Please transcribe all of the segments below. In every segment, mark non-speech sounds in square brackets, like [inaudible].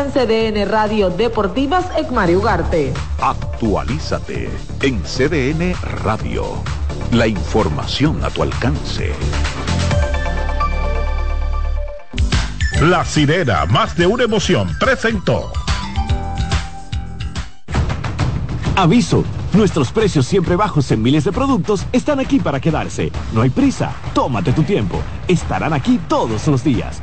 en CDN Radio Deportivas Ecmari Ugarte. Actualízate en CDN Radio. La información a tu alcance. La sirena, más de una emoción, presentó. Aviso, nuestros precios siempre bajos en miles de productos están aquí para quedarse. No hay prisa, tómate tu tiempo. Estarán aquí todos los días.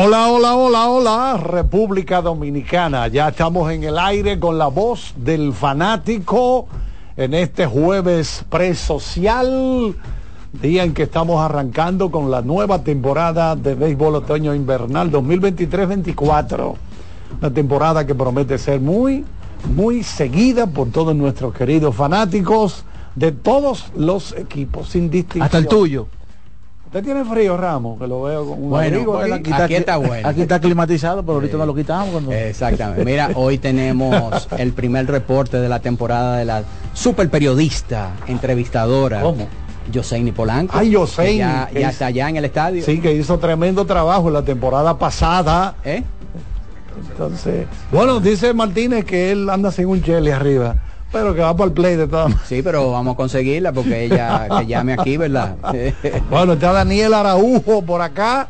Hola, hola, hola, hola, República Dominicana. Ya estamos en el aire con la voz del fanático en este jueves presocial, día en que estamos arrancando con la nueva temporada de béisbol otoño invernal 2023-24. Una temporada que promete ser muy, muy seguida por todos nuestros queridos fanáticos de todos los equipos, sin distinción. Hasta el tuyo. Usted tiene frío, Ramos, que lo veo con un bueno, abrigo aquí, aquí. aquí está bueno. Aquí está climatizado, pero ahorita no lo quitamos. Cuando... Exactamente. Mira, hoy tenemos el primer reporte de la temporada de la super periodista, entrevistadora. ¿Cómo? Yoseini Polanco. Ay, Yoseini, Ya, ya es- está allá en el estadio. Sí, que hizo tremendo trabajo la temporada pasada. ¿Eh? Entonces, bueno, dice Martínez que él anda sin un chele arriba, pero que va para el play de todas maneras. Sí, pero vamos a conseguirla porque ella que llame aquí, ¿verdad? [laughs] Bueno, está Daniel Araujo por acá,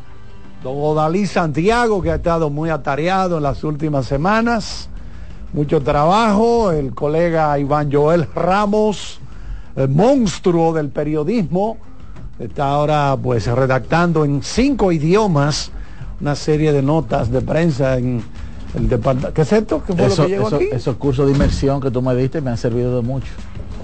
don Odalí Santiago, que ha estado muy atareado en las últimas semanas. Mucho trabajo, el colega Iván Joel Ramos, el monstruo del periodismo, está ahora pues redactando en cinco idiomas una serie de notas de prensa en el departamento. ¿Qué es esto? ¿Qué fue Eso- lo que llegó eso- aquí? esos cursos de inmersión que tú me diste me han servido de mucho.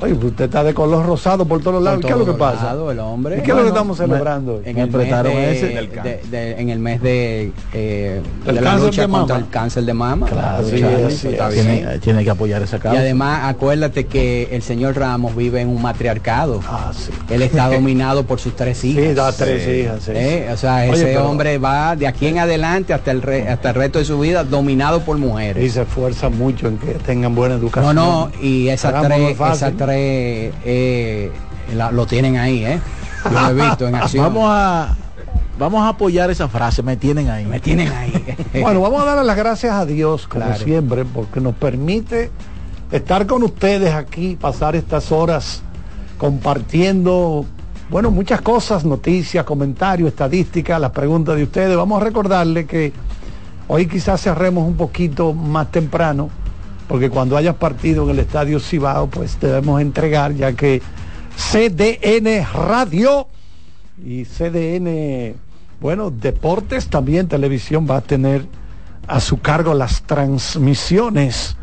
Oye, pues usted está de color rosado por todos lados. ¿Y Por ¿Qué es lo que pasa? el hombre. ¿Y qué es lo que estamos celebrando? En el, mes de, ese. de- de- en el mes de, eh, El de la cáncer lucha de contra mama. el cáncer de mama. Claro, sí, Charlie, así está es. bien. Tiene, tiene que apoyar esa Y causa. además, acuérdate que el señor Ramos vive en un matriarcado. Ah, sí. Él está [laughs] dominado por sus tres hijas. Sí, da tres hijas, Eh. O sea, Oye, ese pero- hombre va de aquí en adelante hasta el, re- hasta el resto de su vida dominado por Y mujeres. se esfuerza mucho en que tengan buena No, educación. no, y esas no tres, esas tres eh, la- lo tienen ahí, ¿eh? Yo lo he visto en [laughs] acción. Vamos a vamos a apoyar esa frase, me tienen ahí. Me tienen ahí. [laughs] Bueno, vamos a darle las gracias a Dios, como Claro. siempre, porque nos permite estar con ustedes aquí, pasar estas horas compartiendo, bueno, muchas cosas, noticias, comentarios, estadísticas, las preguntas de ustedes. Vamos a recordarle que hoy quizás cerremos un poquito más temprano, porque cuando hayas partido en el Estadio Cibao, pues debemos entregar, ya que CDN Radio y CDN, bueno, Deportes también, televisión va a tener a su cargo las transmisiones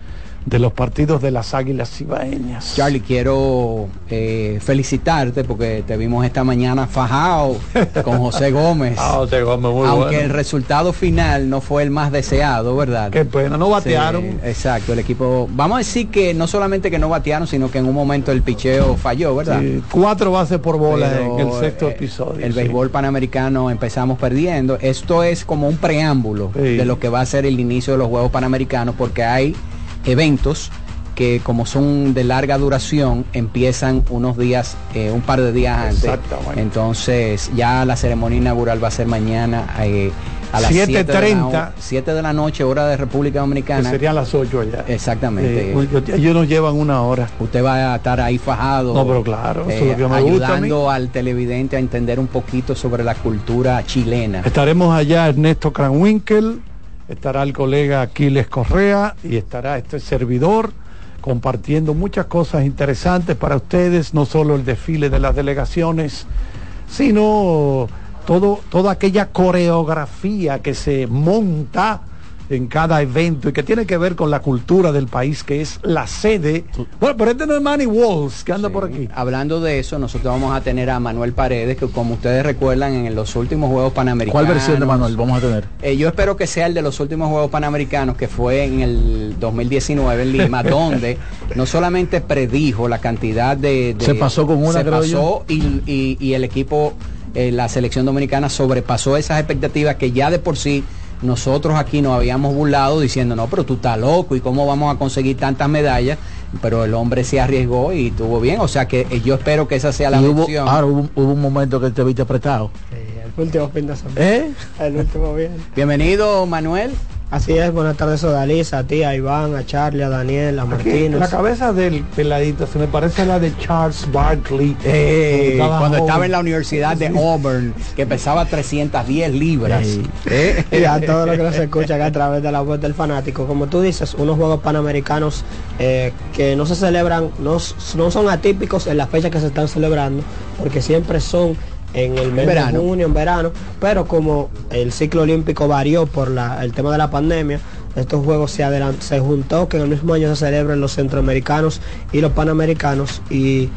de los partidos de las Águilas Cibaeñas. Charlie, quiero eh, felicitarte porque te vimos esta mañana fajado con José Gómez. [laughs] Ah, José Gómez, muy Aunque el resultado final no fue el más deseado, ¿verdad? Qué pena, no batearon. Sí, exacto, el equipo. Vamos a decir que no solamente que no batearon, sino que en un momento el picheo falló, ¿verdad? Sí, cuatro bases por bola Pero, en el sexto eh, episodio. El sí. béisbol panamericano empezamos perdiendo. Esto es como un preámbulo de lo que va a ser el inicio de los Juegos Panamericanos porque hay eventos que como son de larga duración empiezan unos días, eh, un par de días antes. Entonces ya la ceremonia inaugural va a ser mañana eh, a las 7 de, 7:30. la, 7 de la noche, hora de República Que Dominicana. serían las ocho allá. Exactamente. Eh, ellos- ellos nos llevan una hora. Usted va a estar ahí fajado. No, pero claro, eso es eh, lo que me gusta a mí. ayudando al televidente a entender un poquito sobre la cultura chilena. Estaremos allá Ernesto Cranwinkel, estará el colega Aquiles Correa y estará este servidor compartiendo muchas cosas interesantes para ustedes, no solo el desfile de las delegaciones, sino todo, toda aquella coreografía que se monta en cada evento y que tiene que ver con la cultura del país que es la sede. Bueno, pero este no es Manny Walls que anda por aquí. Hablando de eso, nosotros vamos a tener a Manuel Paredes, que como ustedes recuerdan en los últimos Juegos Panamericanos. ¿Cuál versión de Manuel vamos a tener? Eh, yo espero que sea el de los últimos Juegos Panamericanos, que fue en el 2019 en Lima, [laughs] donde no solamente predijo la cantidad de... de- Se pasó con una, Se creo pasó y, y- y el equipo, eh, la selección dominicana sobrepasó esas expectativas que ya de por sí nosotros aquí nos habíamos burlado diciendo, no, pero tú estás loco y cómo vamos a conseguir tantas medallas. Pero el hombre se arriesgó y tuvo bien. O sea que eh, yo espero que esa sea la Y hubo, versión. ahora hubo, hubo un momento que te viste apretado. El último fin de semana. ¿Eh? El último bien. Bienvenido, Manuel. Así es, buenas tardes Odalisa, a ti, a Iván, a Charlie, a Daniel, a Martínez. la cabeza del peladito se me parece a la de Charles Barkley. Eh, Cuando estaba cuando estaba joven. en la Universidad de Auburn, que pesaba 310 libras. Eh, [laughs] y a todo lo que nos escucha acá a través de la voz del fanático. Como tú dices, unos Juegos Panamericanos eh, que no se celebran, no, no son atípicos en la fecha que se están celebrando, porque siempre son en el mes verano. de junio, en verano, pero como el ciclo olímpico varió por la- el tema de la pandemia, estos juegos se se juntó que en el mismo año se celebren los centroamericanos y los panamericanos y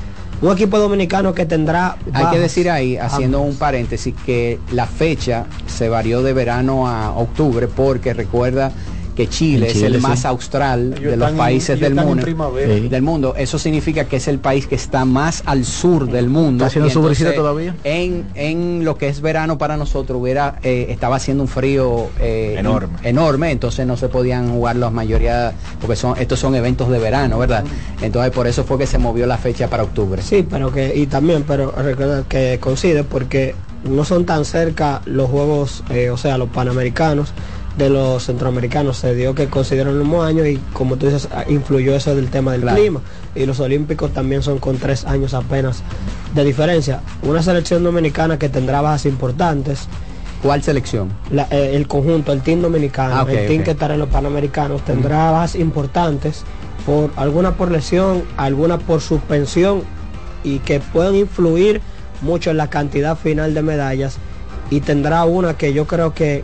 un equipo dominicano que tendrá Hay que decir ahí, haciendo un paréntesis, que la fecha se varió de verano a octubre porque recuerda que Chile, es el más austral Ellos de los en- países del mundo. Sí. Del mundo. Eso significa que es el país que está más al sur del mundo. ¿Está haciendo su todavía? En, en lo que es verano para nosotros hubiera eh, estaba haciendo un frío eh, Enorme. enorme, entonces no se podían jugar la mayoría, porque son estos son eventos de verano, ¿verdad? Entonces por eso fue que se movió la fecha para octubre. Sí, pero que, y también, pero recuerda que coincide porque no son tan cerca los juegos, eh, o sea, los panamericanos de los centroamericanos. Se dio que coincidieron el mismo año y como tú dices, ah, influyó eso del tema del Claro. clima. Y los olímpicos también son con tres años apenas de diferencia. Una selección dominicana que tendrá bajas importantes. ¿Cuál selección? La- eh, el conjunto, el team dominicano, Ah, el team que estará en los panamericanos, tendrá bajas importantes por alguna por lesión, alguna por suspensión y que pueden influir mucho en la cantidad final de medallas y tendrá una que yo creo que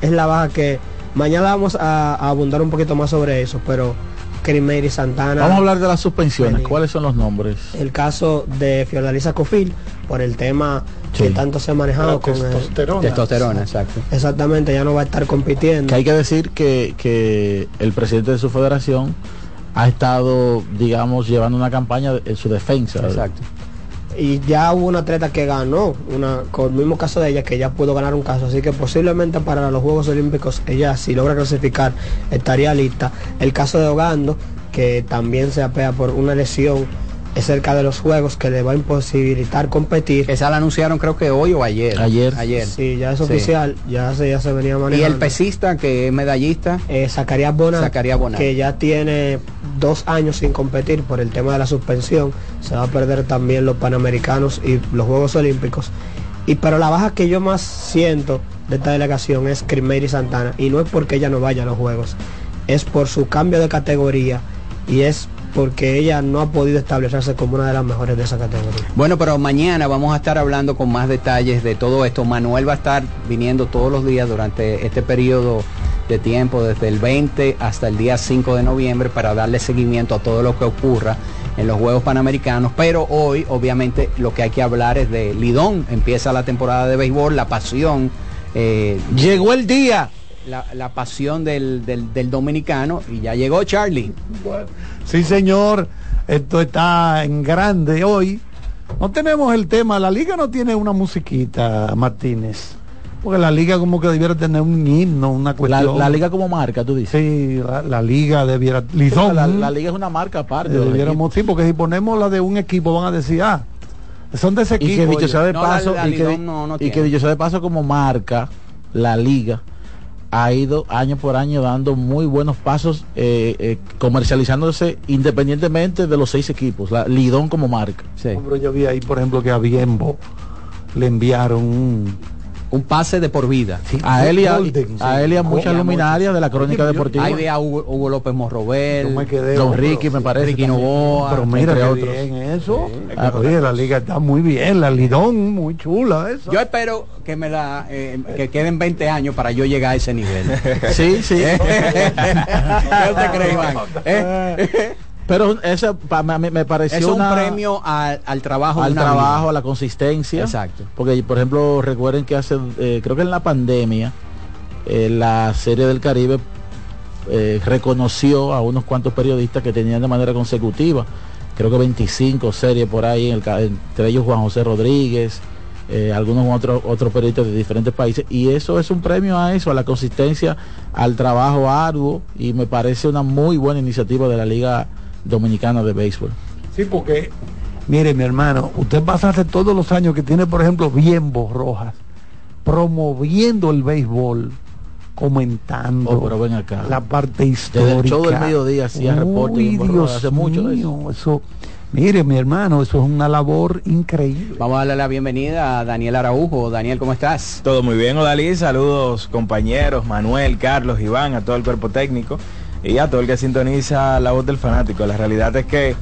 es la baja que mañana vamos a, a abundar un poquito más sobre eso, pero Crimeiri Santana. Vamos a hablar de las suspensiones. ¿Cuáles son los nombres? el caso de Fiordalisa Cofil por el tema que Sí. tanto se ha manejado La con el- testosterona. Testosterona, exacto. exactamente ya no va a estar compitiendo Que hay que decir que, que el presidente de su federación ha estado, digamos, llevando una campaña en su defensa. Exacto. Y ya hubo una atleta que ganó una con el mismo caso de ella que ya pudo ganar un caso. Así que posiblemente para los Juegos Olímpicos ella si logra clasificar estaría lista. El caso de Ogando que también se apea por una lesión es cerca de los Juegos que le va a imposibilitar competir Esa la anunciaron creo que hoy o ayer. Ayer. Ayer. sí ya es Sí. oficial ya se ya se venía Y manejando el pesista que es medallista, eh, Zacarías Bonat, Zacarías Bonat. que ya tiene dos años sin competir por el tema de la suspensión, se va a perder también los Panamericanos y los Juegos Olímpicos. Y pero la baja que yo más siento de esta delegación es Crimeiri Santana y no es porque ella no vaya a los Juegos, es por su cambio de categoría y es porque ella no ha podido establecerse como una de las mejores de esa categoría. Bueno, pero mañana vamos a estar hablando con más detalles de todo esto. Manuel va a estar viniendo todos los días durante este periodo de tiempo, desde el 20 hasta el día 5 de noviembre, para darle seguimiento a todo lo que ocurra en los Juegos Panamericanos. Pero hoy, obviamente, lo que hay que hablar es de Lidón. Empieza la temporada de béisbol, la pasión. eh, Llegó el día. La, la pasión del, del- del dominicano y ya llegó Charlie. Sí, señor. Esto está en grande hoy. No tenemos el tema. La liga no tiene una musiquita, Martínez. Porque la liga como que debiera tener un himno, una cuestión. la liga como marca, tú dices. Sí, la, la liga debiera... Lidón. La, la liga es una marca aparte. Debiéramos, sí, porque si ponemos la de un equipo van a decir, ah, son de ese y que equipo. dicho sea de paso y, que, Lidón no- no y que tiene. dicho sea de paso como marca la liga ha ido año por año dando muy buenos pasos eh, eh, comercializándose independientemente de los seis equipos la Lidón como marca Sí. Pero yo vi ahí, por ejemplo, que a Biembo le enviaron un, un pase de por vida. A él y a, Golden, a sí. él y a muchas luminarias de la crónica deportiva. Ahí ve a Hugo, Hugo López Morrobel, Yo me quedé Don Ricky me parece. Ricky. Novoa, Pero mira entre qué otros. bien eso. Oye, la liga está muy bien, la Lidón, muy chula esa. Yo espero que me la eh, que queden 20 años para yo llegar a ese nivel. [laughs] Sí, sí. [laughs] ¿Qué usted cree, Iván? ¿Eh? [laughs] Pero eso me, me pareció Es un una- premio al, al trabajo al trabajo, vida. a la consistencia. Exacto. Porque, por ejemplo, recuerden que hace, eh, creo que en la pandemia, eh, la Serie del Caribe eh, reconoció a unos cuantos periodistas que tenían de manera consecutiva, creo que 25 series por ahí, en el ca- entre ellos Juan José Rodríguez, eh, algunos otros otros periodistas de diferentes países, y eso es un premio a eso, a la consistencia, al trabajo arduo, y me parece una muy buena iniciativa de la Liga Dominicana de Béisbol. Sí, porque, mire, mi hermano, usted pasa hace todos los años que tiene, por ejemplo, Bienbo Rojas, promoviendo el béisbol, comentando Oh, pero ven acá. la parte Desde histórica. el show del mediodía hacía reporte hace mucho de mío, eso. Mire, mi hermano, eso es una labor increíble. Vamos a darle la bienvenida a Daniel Araujo. Daniel, ¿cómo estás? Todo muy bien, Odalí. Saludos compañeros, Manuel, Carlos, Iván, a todo el cuerpo técnico y a todo el que sintoniza la voz del fanático. La realidad es que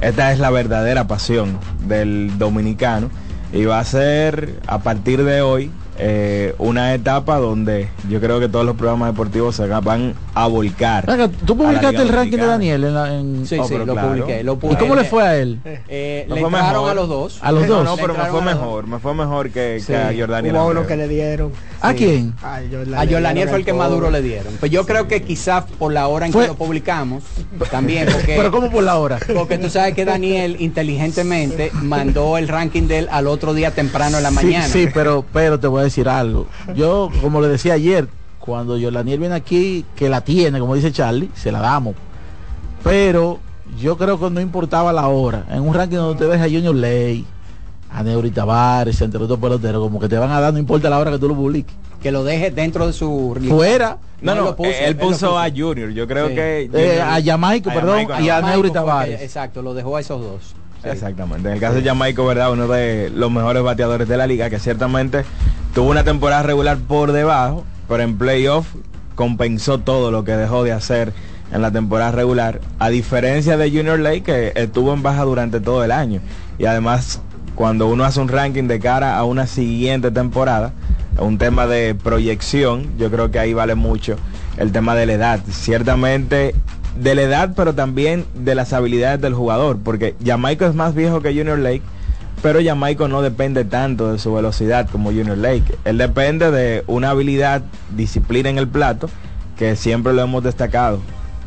esta es la verdadera pasión del dominicano y va a ser a partir de hoy eh, una etapa donde yo creo que todos los programas deportivos se van a volcar. ¿Tú publicaste el ranking de. Daniel en la- en- Sí, Oh, sí, lo claro. publiqué. Lo ¿Y cómo le fue a él? Eh, Me le fue mejor. a los dos. A los No, dos. no, pero me fue mejor, me fue mejor que, Sí. que a Jordaniel Hubo uno que le dieron. ¿A quién? A A Daniel fue el que más duro le dieron. Pues yo creo que quizás por la hora en Fue- que lo publicamos, también, porque, [laughs] Pero ¿cómo por la hora? porque tú sabes que Daniel inteligentemente mandó el ranking de él al otro día temprano en la mañana. Sí, sí, pero, pero te voy a decir algo. Yo, como le decía ayer, cuando yo Daniel viene aquí, que la tiene, como dice Charlie, se la damos. Pero yo creo que no importaba la hora. En un ranking donde te ves a Junior Ley, a Neuri Tavares, entre otros peloteros, como que te van a dar, no importa la hora que tú lo publiques. Que lo deje dentro de su. Fuera, No, él no, lo puso, él él lo puso puso. a Junior. Yo creo Sí. que... eh, a Jamaico, a perdón, Jamaico, y no. a Jamaico Neuri Tavares. Exacto, lo dejó a esos dos. Sí. Exactamente. En el caso de Jamaico, ¿verdad? Uno de los mejores bateadores de la liga, que ciertamente tuvo una temporada regular por debajo, pero en playoff compensó todo lo que dejó de hacer en la temporada regular, a diferencia de Junior Lake, que estuvo en baja durante todo el año. Y además, cuando uno hace un ranking de cara a una siguiente temporada, un tema de proyección, yo creo que ahí vale mucho el tema de la edad. Ciertamente de la edad, pero también de las habilidades del jugador, porque Jamaico es más viejo que Junior Lake, pero Jamaico no depende tanto de su velocidad como Junior Lake. Él depende de una habilidad, disciplina en el plato, que siempre lo hemos destacado.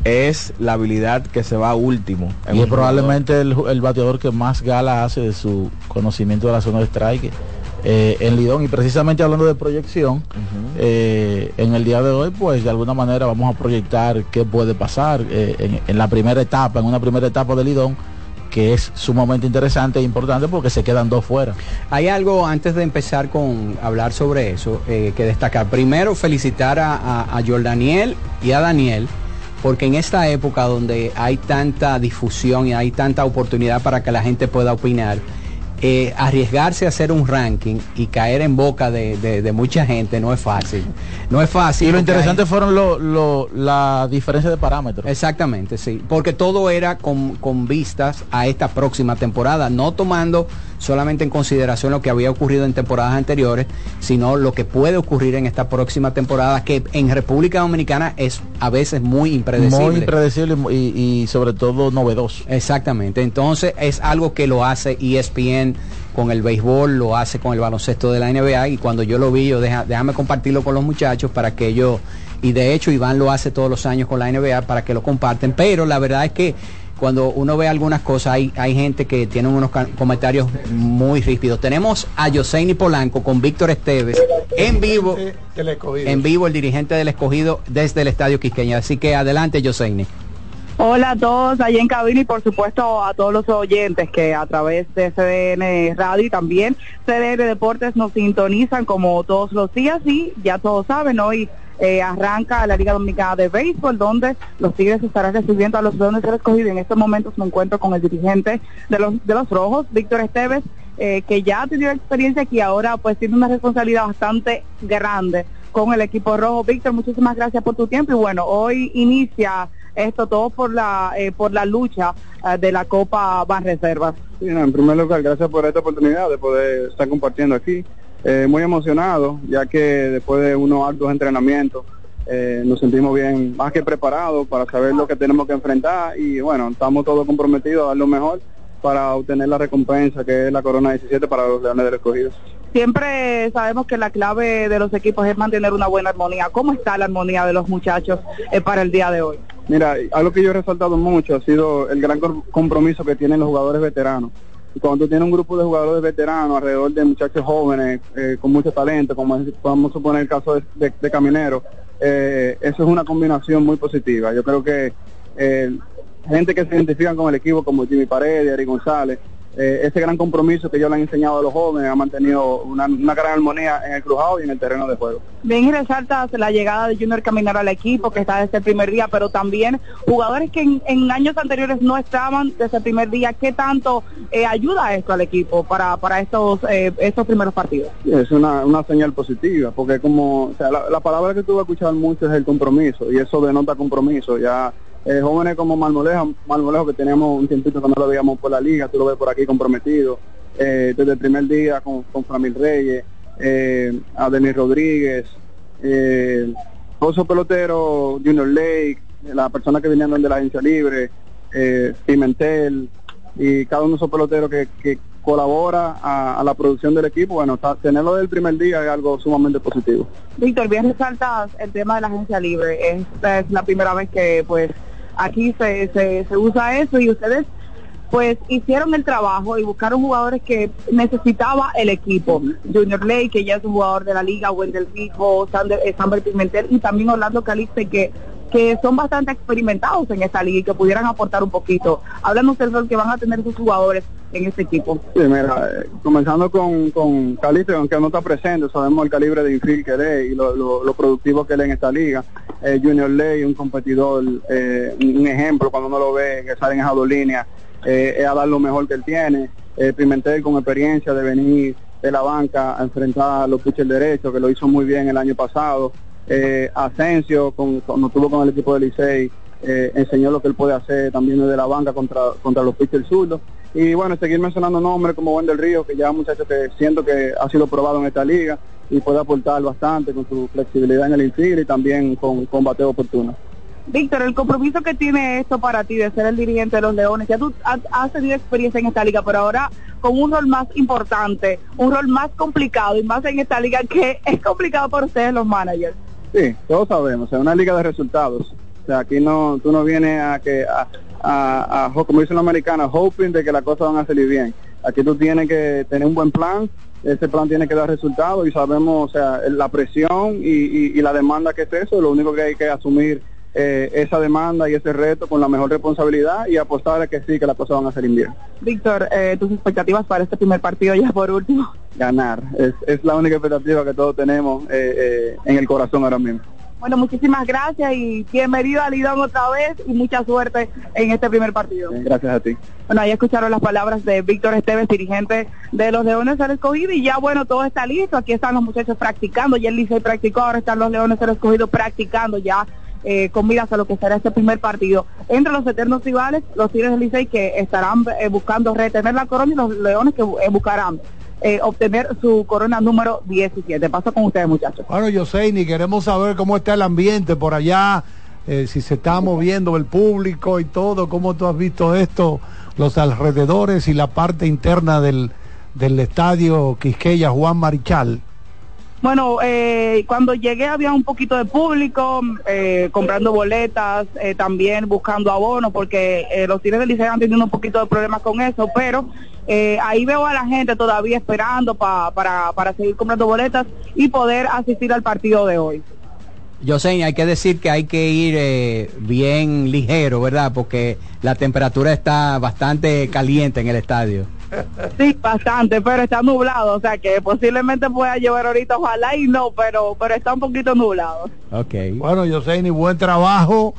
Es la habilidad que se va último. en Y un es probablemente el bateador que más gala hace de su conocimiento de la zona de strike eh, en Lidón. Y precisamente hablando de proyección, eh, en el día de hoy, pues de alguna manera vamos a proyectar qué puede pasar eh, en, en la primera etapa, en una primera etapa de Lidón, que es sumamente interesante e importante porque se quedan dos fuera. Hay algo antes de empezar con hablar sobre eso eh, que destacar. Primero, felicitar a, a, a Jordaniel y a Daniel, porque en esta época donde hay tanta difusión y hay tanta oportunidad para que la gente pueda opinar, eh, arriesgarse a hacer un ranking y caer en boca de, de- de mucha gente no es fácil. No es fácil. Y lo interesante hay- fueron lo, lo- la diferencia de parámetros. Exactamente, sí. Porque todo era con, con vistas a esta próxima temporada, no tomando solamente en consideración lo que había ocurrido en temporadas anteriores, sino lo que puede ocurrir en esta próxima temporada, que en República Dominicana es a veces muy impredecible. Muy impredecible y sobre todo novedoso. Exactamente, entonces es algo que lo hace ESPN con el béisbol, lo hace con el baloncesto de la NBA y cuando yo lo vi, yo deja- déjame compartirlo con los muchachos para que ellos, y de hecho Iván lo hace todos los años con la NBA para que lo comparten, pero la verdad es que cuando uno ve algunas cosas, hay, hay gente que tiene unos comentarios muy ríspidos. Tenemos a Yoseini Polanco con Víctor Esteves en vivo, en vivo el dirigente del escogido desde el Estadio Quisqueña. Así que adelante Yoseini. Hola a todos allí en cabina y por supuesto a todos los oyentes que a través de CDN Radio y también CDN Deportes nos sintonizan como todos los días y ya todos saben, hoy eh, arranca la Liga Dominicana de Béisbol donde los Tigres estarán recibiendo a los Leones del Escogido. En estos momentos me encuentro con el dirigente de los, de los Rojos, Víctor Esteves. eh, que ya ha tenido experiencia aquí ahora pues tiene una responsabilidad bastante grande con el equipo rojo. Víctor, muchísimas gracias por tu tiempo y bueno, hoy inicia esto todo por la eh, por la lucha eh, de la Copa Ban Reservas. Sí, no, en primer lugar, gracias por esta oportunidad de poder estar compartiendo aquí. Eh, muy emocionado, ya que después de unos altos entrenamientos eh, nos sentimos bien, más que preparados para saber lo que tenemos que enfrentar y bueno, estamos todos comprometidos a dar lo mejor para obtener la recompensa que es la Corona 17 para los Leones del Escogido. Siempre sabemos que la clave de los equipos es mantener una buena armonía. ¿Cómo está la armonía de los muchachos eh, para el día de hoy? Mira, algo que yo he resaltado mucho ha sido el gran com- compromiso que tienen los jugadores veteranos. Cuando tú tienes un grupo de jugadores veteranos alrededor de muchachos jóvenes eh, con mucho talento, como es- podemos suponer el caso de Caminero, eh, eso es una combinación muy positiva. Yo creo que eh, gente que se identifican con el equipo como Jimmy Paredes, Ari González, eh, ese gran compromiso que ellos le han enseñado a los jóvenes ha mantenido una, una gran armonía en el crujado y en el terreno de juego. Bien, y resaltas la llegada de Junior Caminero al equipo, que está desde el primer día, pero también jugadores que en, en años anteriores no estaban desde el primer día. ¿Qué tanto eh, ayuda esto al equipo para, para estos, eh, estos primeros partidos? Es una, una señal positiva, porque como, o sea, la, la palabra que tú vas a escuchar mucho es el compromiso, y eso denota compromiso. Ya eh, jóvenes como Marmolejo, Marmolejo, que teníamos un tiempito que no lo veíamos por la liga, tú lo ves por aquí comprometido, eh, desde el primer día con, con Framil Reyes, eh, a Denis Rodríguez, eh, Oso Pelotero, Junior Lake, la persona que vinieron de la agencia libre, eh, Pimentel, y cada uno de esos peloteros que, que colabora a, a la producción del equipo, bueno, tenerlo del primer día es algo sumamente positivo. Víctor, bien resaltas el tema de la agencia libre. Esta es la primera vez que pues aquí se, se, se usa eso y ustedes pues hicieron el trabajo y buscaron jugadores que necesitaba el equipo. Junior Ley, que ya es un jugador de la liga, Wendell Fijo, Sander, eh, Pimentel y también Orlando Calixte que que son bastante experimentados en esta liga y que pudieran aportar un poquito. Háblanos del rol que van a tener sus jugadores en este equipo. Sí, mira, eh, comenzando con, con Caliste, aunque no está presente, sabemos el calibre de infield que él es y lo, lo- lo productivo que él es en esta liga. Eh, Junior Ley, un competidor, eh, un ejemplo cuando uno lo ve que sale en esa dos líneas, eh, es a dar lo mejor que él tiene. Eh, Pimentel con experiencia de venir de la banca a enfrentar a los pitchers derechos, que lo hizo muy bien el año pasado. Eh, Asensio, con, cuando estuvo con el equipo de Licey, eh, enseñó lo que él puede hacer también desde la banca contra, contra los pitchers zurdos. Y bueno, seguir mencionando nombres como Wendel Río, que ya muchacho que siento que ha sido probado en esta liga y puede aportar bastante con su flexibilidad en el infield y también con, con bateo oportuno. Víctor, el compromiso que tiene esto para ti de ser el dirigente de los Leones, ya tú has tenido experiencia en esta liga, pero ahora con un rol más importante, un rol más complicado y más en esta liga que es complicado para ustedes los managers. Sí, todos sabemos, es una liga de resultados. O sea, aquí no, tú no vienes a que, a, a, a- como dicen los americanos, hoping de que las cosas van a salir bien. Aquí tú tienes que tener un buen plan, ese plan tiene que dar resultados y sabemos, o sea, la presión y, y- y la demanda que es eso, lo único que hay que asumir eh, esa demanda y ese reto con la mejor responsabilidad y apostar a que sí, que las cosas van a salir bien. Víctor, eh, tus expectativas para este primer partido ya por último. Ganar, es, es la única expectativa que todos tenemos eh, eh, en el corazón ahora mismo. Bueno, muchísimas gracias y bienvenido a Lidón otra vez y mucha suerte en este primer partido. Gracias a ti. Bueno, ahí escucharon las palabras de Víctor Esteves, dirigente de los Leones del Escogido, y ya bueno, todo está listo, aquí están los muchachos practicando, ya el Licey practicó, ahora están los Leones del Escogido practicando ya eh, con miras a lo que será este primer partido. Entre los eternos rivales, los Tigres del Licey que estarán eh, buscando retener la corona y los Leones que eh, buscarán eh, obtener su corona número 17. Paso con ustedes, muchachos. Bueno, Yoseini, queremos saber cómo está el ambiente por allá, eh, si se está moviendo el público y todo, cómo tú has visto esto, los alrededores y la parte interna del, del estadio Quisqueya Juan Marichal. Bueno, eh, cuando llegué había un poquito de público eh, comprando boletas, eh, también buscando abonos, porque eh, los Tigres del Liceo han tenido un poquito de problemas con eso, pero eh, ahí veo a la gente todavía esperando pa- para, para seguir comprando boletas y poder asistir al partido de hoy. José, hay que decir que hay que ir eh, bien ligero, ¿verdad? Porque la temperatura está bastante caliente en el estadio. Sí, bastante, pero está nublado, o sea que posiblemente pueda llover ahorita, ojalá y no, pero pero está un poquito nublado. Ok. Bueno, Yoseini, buen trabajo.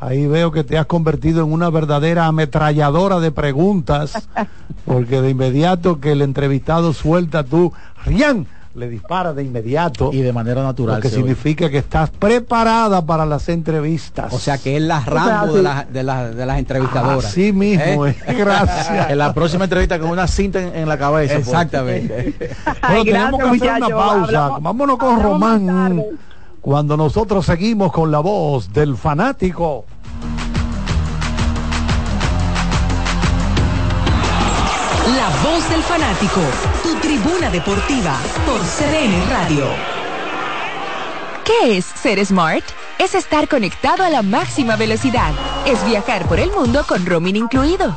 Ahí veo que te has convertido en una verdadera ametralladora de preguntas, [laughs] porque de inmediato que el entrevistado suelta tú, Rian, le dispara de inmediato. Y de manera natural. Lo que oye. significa que estás preparada para las entrevistas. O sea que es la Rambo de, la- de la- de las entrevistadoras. Así mismo, ¿Eh? [laughs] gracias. En la próxima entrevista con una cinta en, en la cabeza. pues. Exactamente. [laughs] Bueno, tenemos que hacer una pausa. Hablamos- Vámonos con Román. Cuando nosotros seguimos con la voz del fanático. Del fanático, tu tribuna deportiva por CDN Radio. ¿Qué es ser smart? Es estar conectado a la máxima velocidad. Es viajar por el mundo con roaming incluido.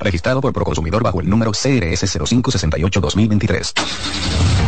Registrado por Proconsumidor bajo el número CRS 0568-2023.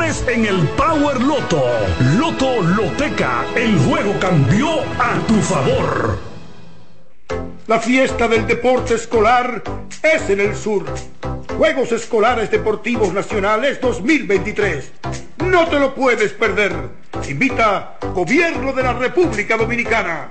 en el Power Loto. Loto Loteca, el juego cambió a tu favor. La fiesta del deporte escolar es en el sur. Juegos Escolares Deportivos Nacionales 2023. No te lo puedes perder. Invita Gobierno de la República Dominicana.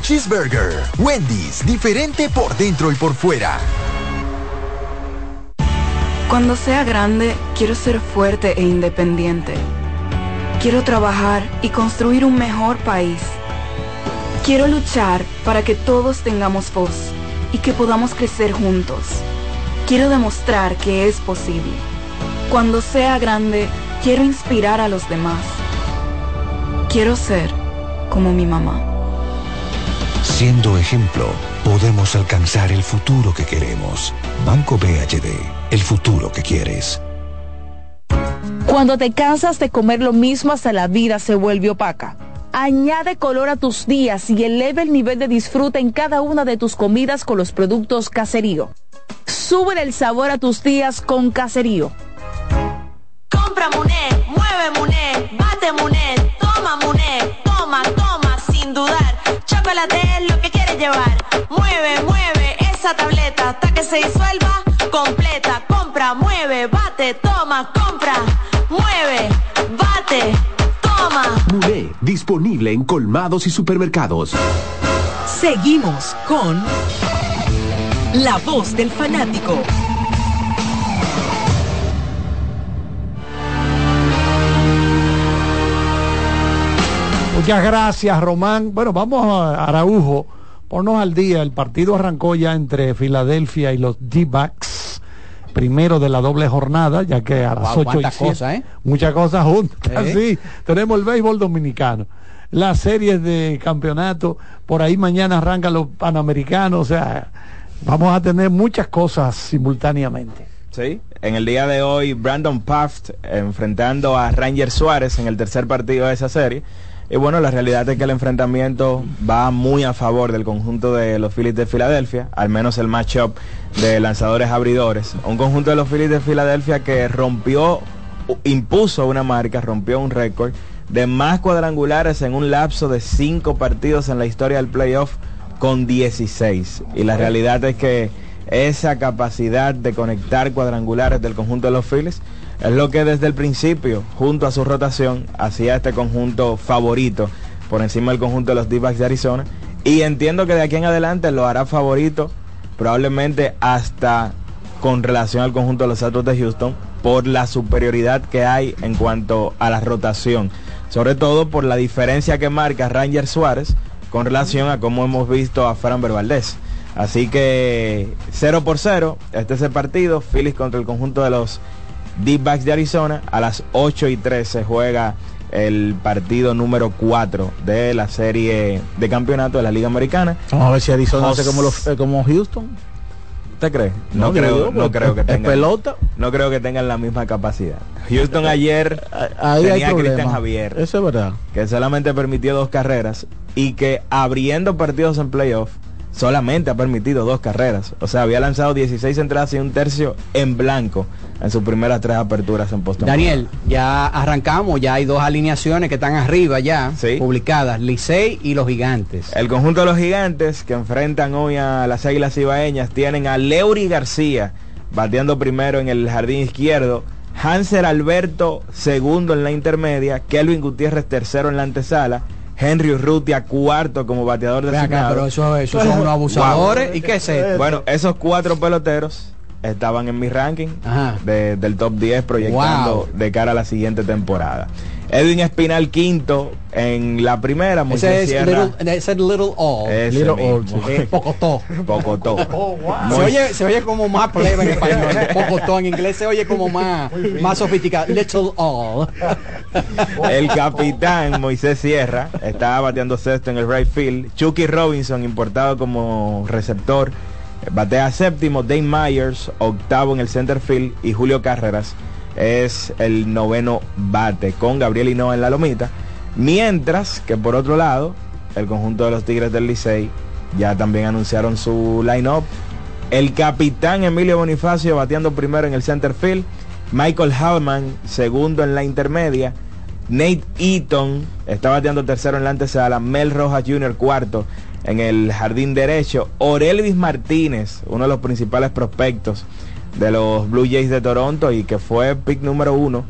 Cheeseburger. Wendy's, diferente por dentro y por fuera. Cuando sea grande, quiero ser fuerte e independiente. Quiero trabajar y construir un mejor país. Quiero luchar para que todos tengamos voz y que podamos crecer juntos. Quiero demostrar que es posible. Cuando sea grande, quiero inspirar a los demás. Quiero ser como mi mamá. Siendo ejemplo, podemos alcanzar el futuro que queremos. Banco BHD, el futuro que quieres. Cuando te cansas de comer lo mismo hasta la vida se vuelve opaca. Añade color a tus días y eleva el nivel de disfrute en cada una de tus comidas con los productos Caserío. Sube el sabor a tus días con Caserío. Compra Muné, llevar. Mueve, mueve esa tableta hasta que se disuelva completa. Compra, mueve, bate, toma, compra, mueve, bate, toma. Muné, disponible en colmados y supermercados. Seguimos con La Voz del Fanático. Muchas gracias, Román. Bueno, vamos a Araujo. Ponnos al día. El partido arrancó ya entre Filadelfia y los D-Backs. Primero de la doble jornada, ya que a las Wow, 8 y cuántas 7, cosas, ¿eh? Muchas cosas juntas, ¿Eh? sí. Tenemos el béisbol dominicano. Las series de campeonato. Por ahí mañana arrancan los panamericanos. O sea, vamos a tener muchas cosas simultáneamente. Sí, en el día de hoy Brandon Paft enfrentando a Ranger Suárez en el tercer partido de esa serie. Y bueno, la realidad es que el enfrentamiento va muy a favor del conjunto de los Phillies de Filadelfia, al menos el matchup de lanzadores abridores. Un conjunto de los Phillies de Filadelfia que rompió, impuso una marca, rompió un récord de más cuadrangulares en un lapso de cinco partidos en la historia del playoff con 16. Y la realidad es que esa capacidad de conectar cuadrangulares del conjunto de los Phillies es lo que desde el principio, junto a su rotación, hacía este conjunto favorito por encima del conjunto de los D-backs de Arizona. Y entiendo que de aquí en adelante lo hará favorito, probablemente hasta con relación al conjunto de los Astros de Houston, por la superioridad que hay en cuanto a la rotación. Sobre todo por la diferencia que marca Ranger Suárez con relación a cómo hemos visto a Framber Valdez. Así que 0 por 0, este es el partido, Phillies contra el conjunto de los D-Backs de Arizona. A las 8 y 3 se juega el partido número 4 de la serie de campeonato de la Liga Americana. Vamos a ver si Arizona hace como, los, eh, como Houston. ¿Usted cree? No, creo, yo, no porque creo que tengan. pelota. No creo que tengan la misma capacidad. Houston ayer Ahí hay tenía a Cristian. Javier, Eso es verdad. que solamente permitió dos carreras y que abriendo partidos en playoff solamente ha permitido dos carreras. O sea, había lanzado 16 entradas y un tercio en blanco en sus primeras tres aperturas en postemporada. Daniel, ya arrancamos, ya hay dos alineaciones que están arriba ya, publicadas, Licey y los Gigantes. El conjunto de los gigantes que enfrentan hoy a las Águilas Ibaeñas tienen a Leury García bateando primero en el jardín izquierdo, Hanser Alberto segundo en la intermedia, Kelvin Gutiérrez tercero en la antesala, Henry Urrutia cuarto como bateador Ven acá, pero eso- esos son unos abusadores, ¿y qué es esto? Bueno, esos cuatro peloteros estaban en mi ranking de- del top 10 proyectando Wow. de cara a la siguiente temporada. Edwin Espinal quinto en la primera, Ese es Sierra. little, ese little all. Ese little mismo. all. Pocotó. Pocotó. Se oye, se oye como más plebe en español. [laughs] Pocotó en inglés se oye como más, más sofisticado. Little all. [laughs] [laughs] El capitán Moisés Sierra estaba bateando sexto en el right field. Chucky Robinson, importado como receptor, batea séptimo. Dane Myers, octavo en el center field. Y Julio Carreras es el noveno bate con Gabriel Hinoa en la lomita. Mientras que por otro lado, el conjunto de los Tigres del Licey ya también anunciaron su line-up. El capitán Emilio Bonifacio bateando primero en el center field. Michael Hallman segundo en la intermedia. Nate Eaton está bateando tercero en la antesala. Mel Rojas Jr. cuarto en el jardín derecho. Orelvis Martínez, uno de los principales prospectos de los Blue Jays de Toronto y que fue pick número uno.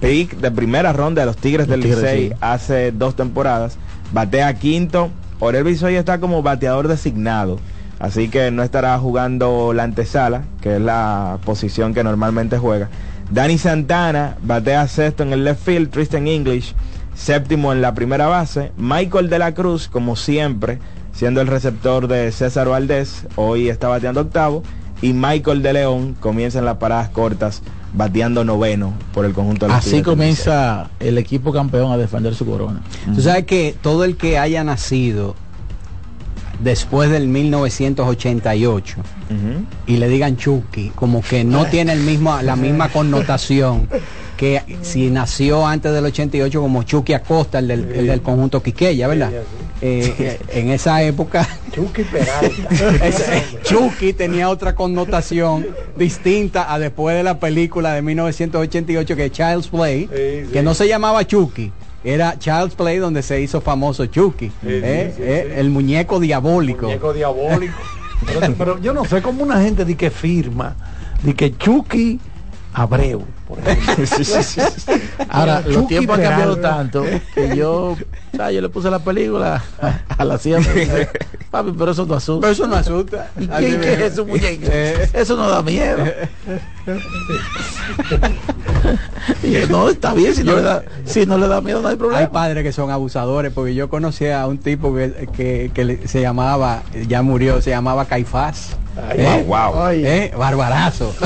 Pick de primera ronda de los Tigres del Tigres, Licey sí. hace dos temporadas. Batea quinto. Orelvis hoy está como bateador designado. Así que no estará jugando la antesala, que es la posición que normalmente juega. Dani Santana batea sexto en el left field. Tristan English séptimo en la primera base. Michael de la Cruz, como siempre, siendo el receptor de César Valdés, hoy está bateando octavo. Y Michael de León comienza en las paradas cortas, bateando noveno por el conjunto de los Así comienza el equipo campeón a defender su corona. Tú sabes que todo el que haya nacido después del 1988 y le digan Chucky, como que no [laughs] tiene el mismo, la misma connotación que [laughs] si nació antes del 88 como Chucky Acosta, el del, el del conjunto Quiqueya, ¿verdad? Eh, eh, en esa época [laughs] Chucky Peralta. ese- Chucky tenía otra connotación distinta a después de la película de 1988 que es Child's Play, que no se llamaba Chucky. Era Child's Play donde se hizo famoso Chucky, eh, sí, eh, el muñeco diabólico. Muñeco diabólico. [laughs] pero, pero yo no sé cómo una gente di que firma, di que Chucky Abreu. Por ejemplo. [laughs] Ahora, Chucky los tiempos han cambiado tanto que yo, o sea, yo le puse la película a la siempre. Papi, pero eso no asusta. Pero eso no asusta. ¿Y quién que es eso, muñeco? Eh. Eso no da miedo. Y yo, no, está bien, si no, le da, si no le da miedo no hay problema. Hay padres que son abusadores, porque yo conocí a un tipo que, que- se llamaba, ya murió, se llamaba Caifás. ¿Eh? Wow, wow. ¿Eh? Barbarazo. [laughs]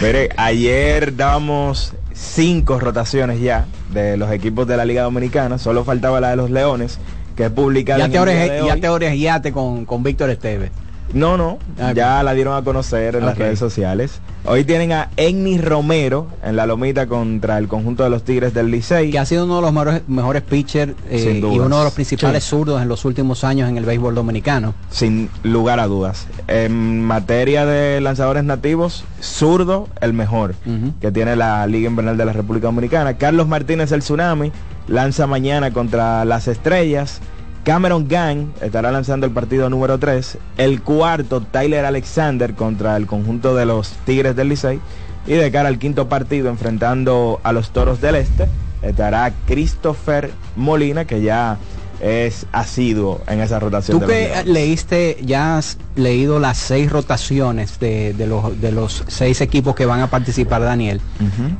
Mire, ayer dábamos cinco rotaciones ya de los equipos de la Liga Dominicana, solo faltaba la de los Leones, que es publicada ya te orejeaste con, con Víctor Esteves. No, no, Ah, ya la dieron a conocer en las redes sociales. Hoy tienen a Enni Romero en la lomita contra el conjunto de los Tigres del Licey. Que ha sido uno de los mejores, mejores pitchers eh, y uno de los principales Sí. zurdos en los últimos años en el béisbol dominicano. Sin lugar a dudas. En materia de lanzadores nativos, zurdo el mejor que tiene la Liga Invernal de la República Dominicana. Carlos Martínez el Tsunami lanza mañana contra las Estrellas. Cameron Gang estará lanzando el partido número 3. El cuarto, Tyler Alexander contra el conjunto de los Tigres del Licey. Y de cara al quinto partido, enfrentando a los Toros del Este, estará Christopher Molina, que ya es asiduo en esa rotación. Tú que leíste, ya has leído las seis rotaciones de, de los, de los seis equipos que van a participar, Daniel.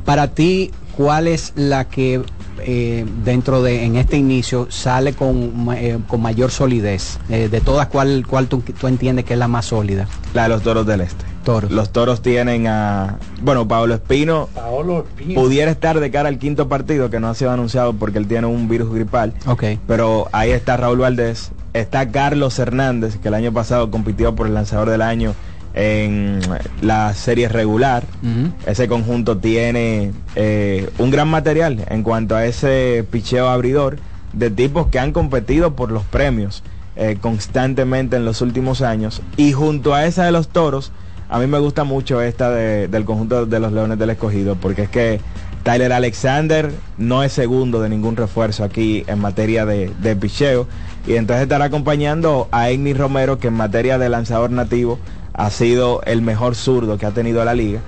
Para ti, ¿cuál es la que eh, dentro de en este inicio sale con, eh, con mayor solidez? Eh, de todas, ¿cuál, cuál tú, tú entiendes que es la más sólida? La de los Toros del Este. Toros. Los Toros tienen a... Bueno, Pablo Espino Paolo Espino. pudiera estar de cara al quinto partido que no ha sido anunciado porque él tiene un virus gripal. Ok. Pero ahí está Raúl Valdés, está Carlos Hernández, que el año pasado compitió por el lanzador del año en la serie regular. Ese conjunto tiene eh, un gran material en cuanto a ese picheo abridor de tipos que han competido por los premios eh, constantemente en los últimos años. Y junto a esa de los toros, a mí me gusta mucho esta de- del conjunto de los Leones del Escogido, porque es que Tyler Alexander no es segundo de ningún refuerzo aquí en materia de, de picheo. Y entonces estará acompañando a Egni Romero, que en materia de lanzador nativo ha sido el mejor zurdo que ha tenido la liga.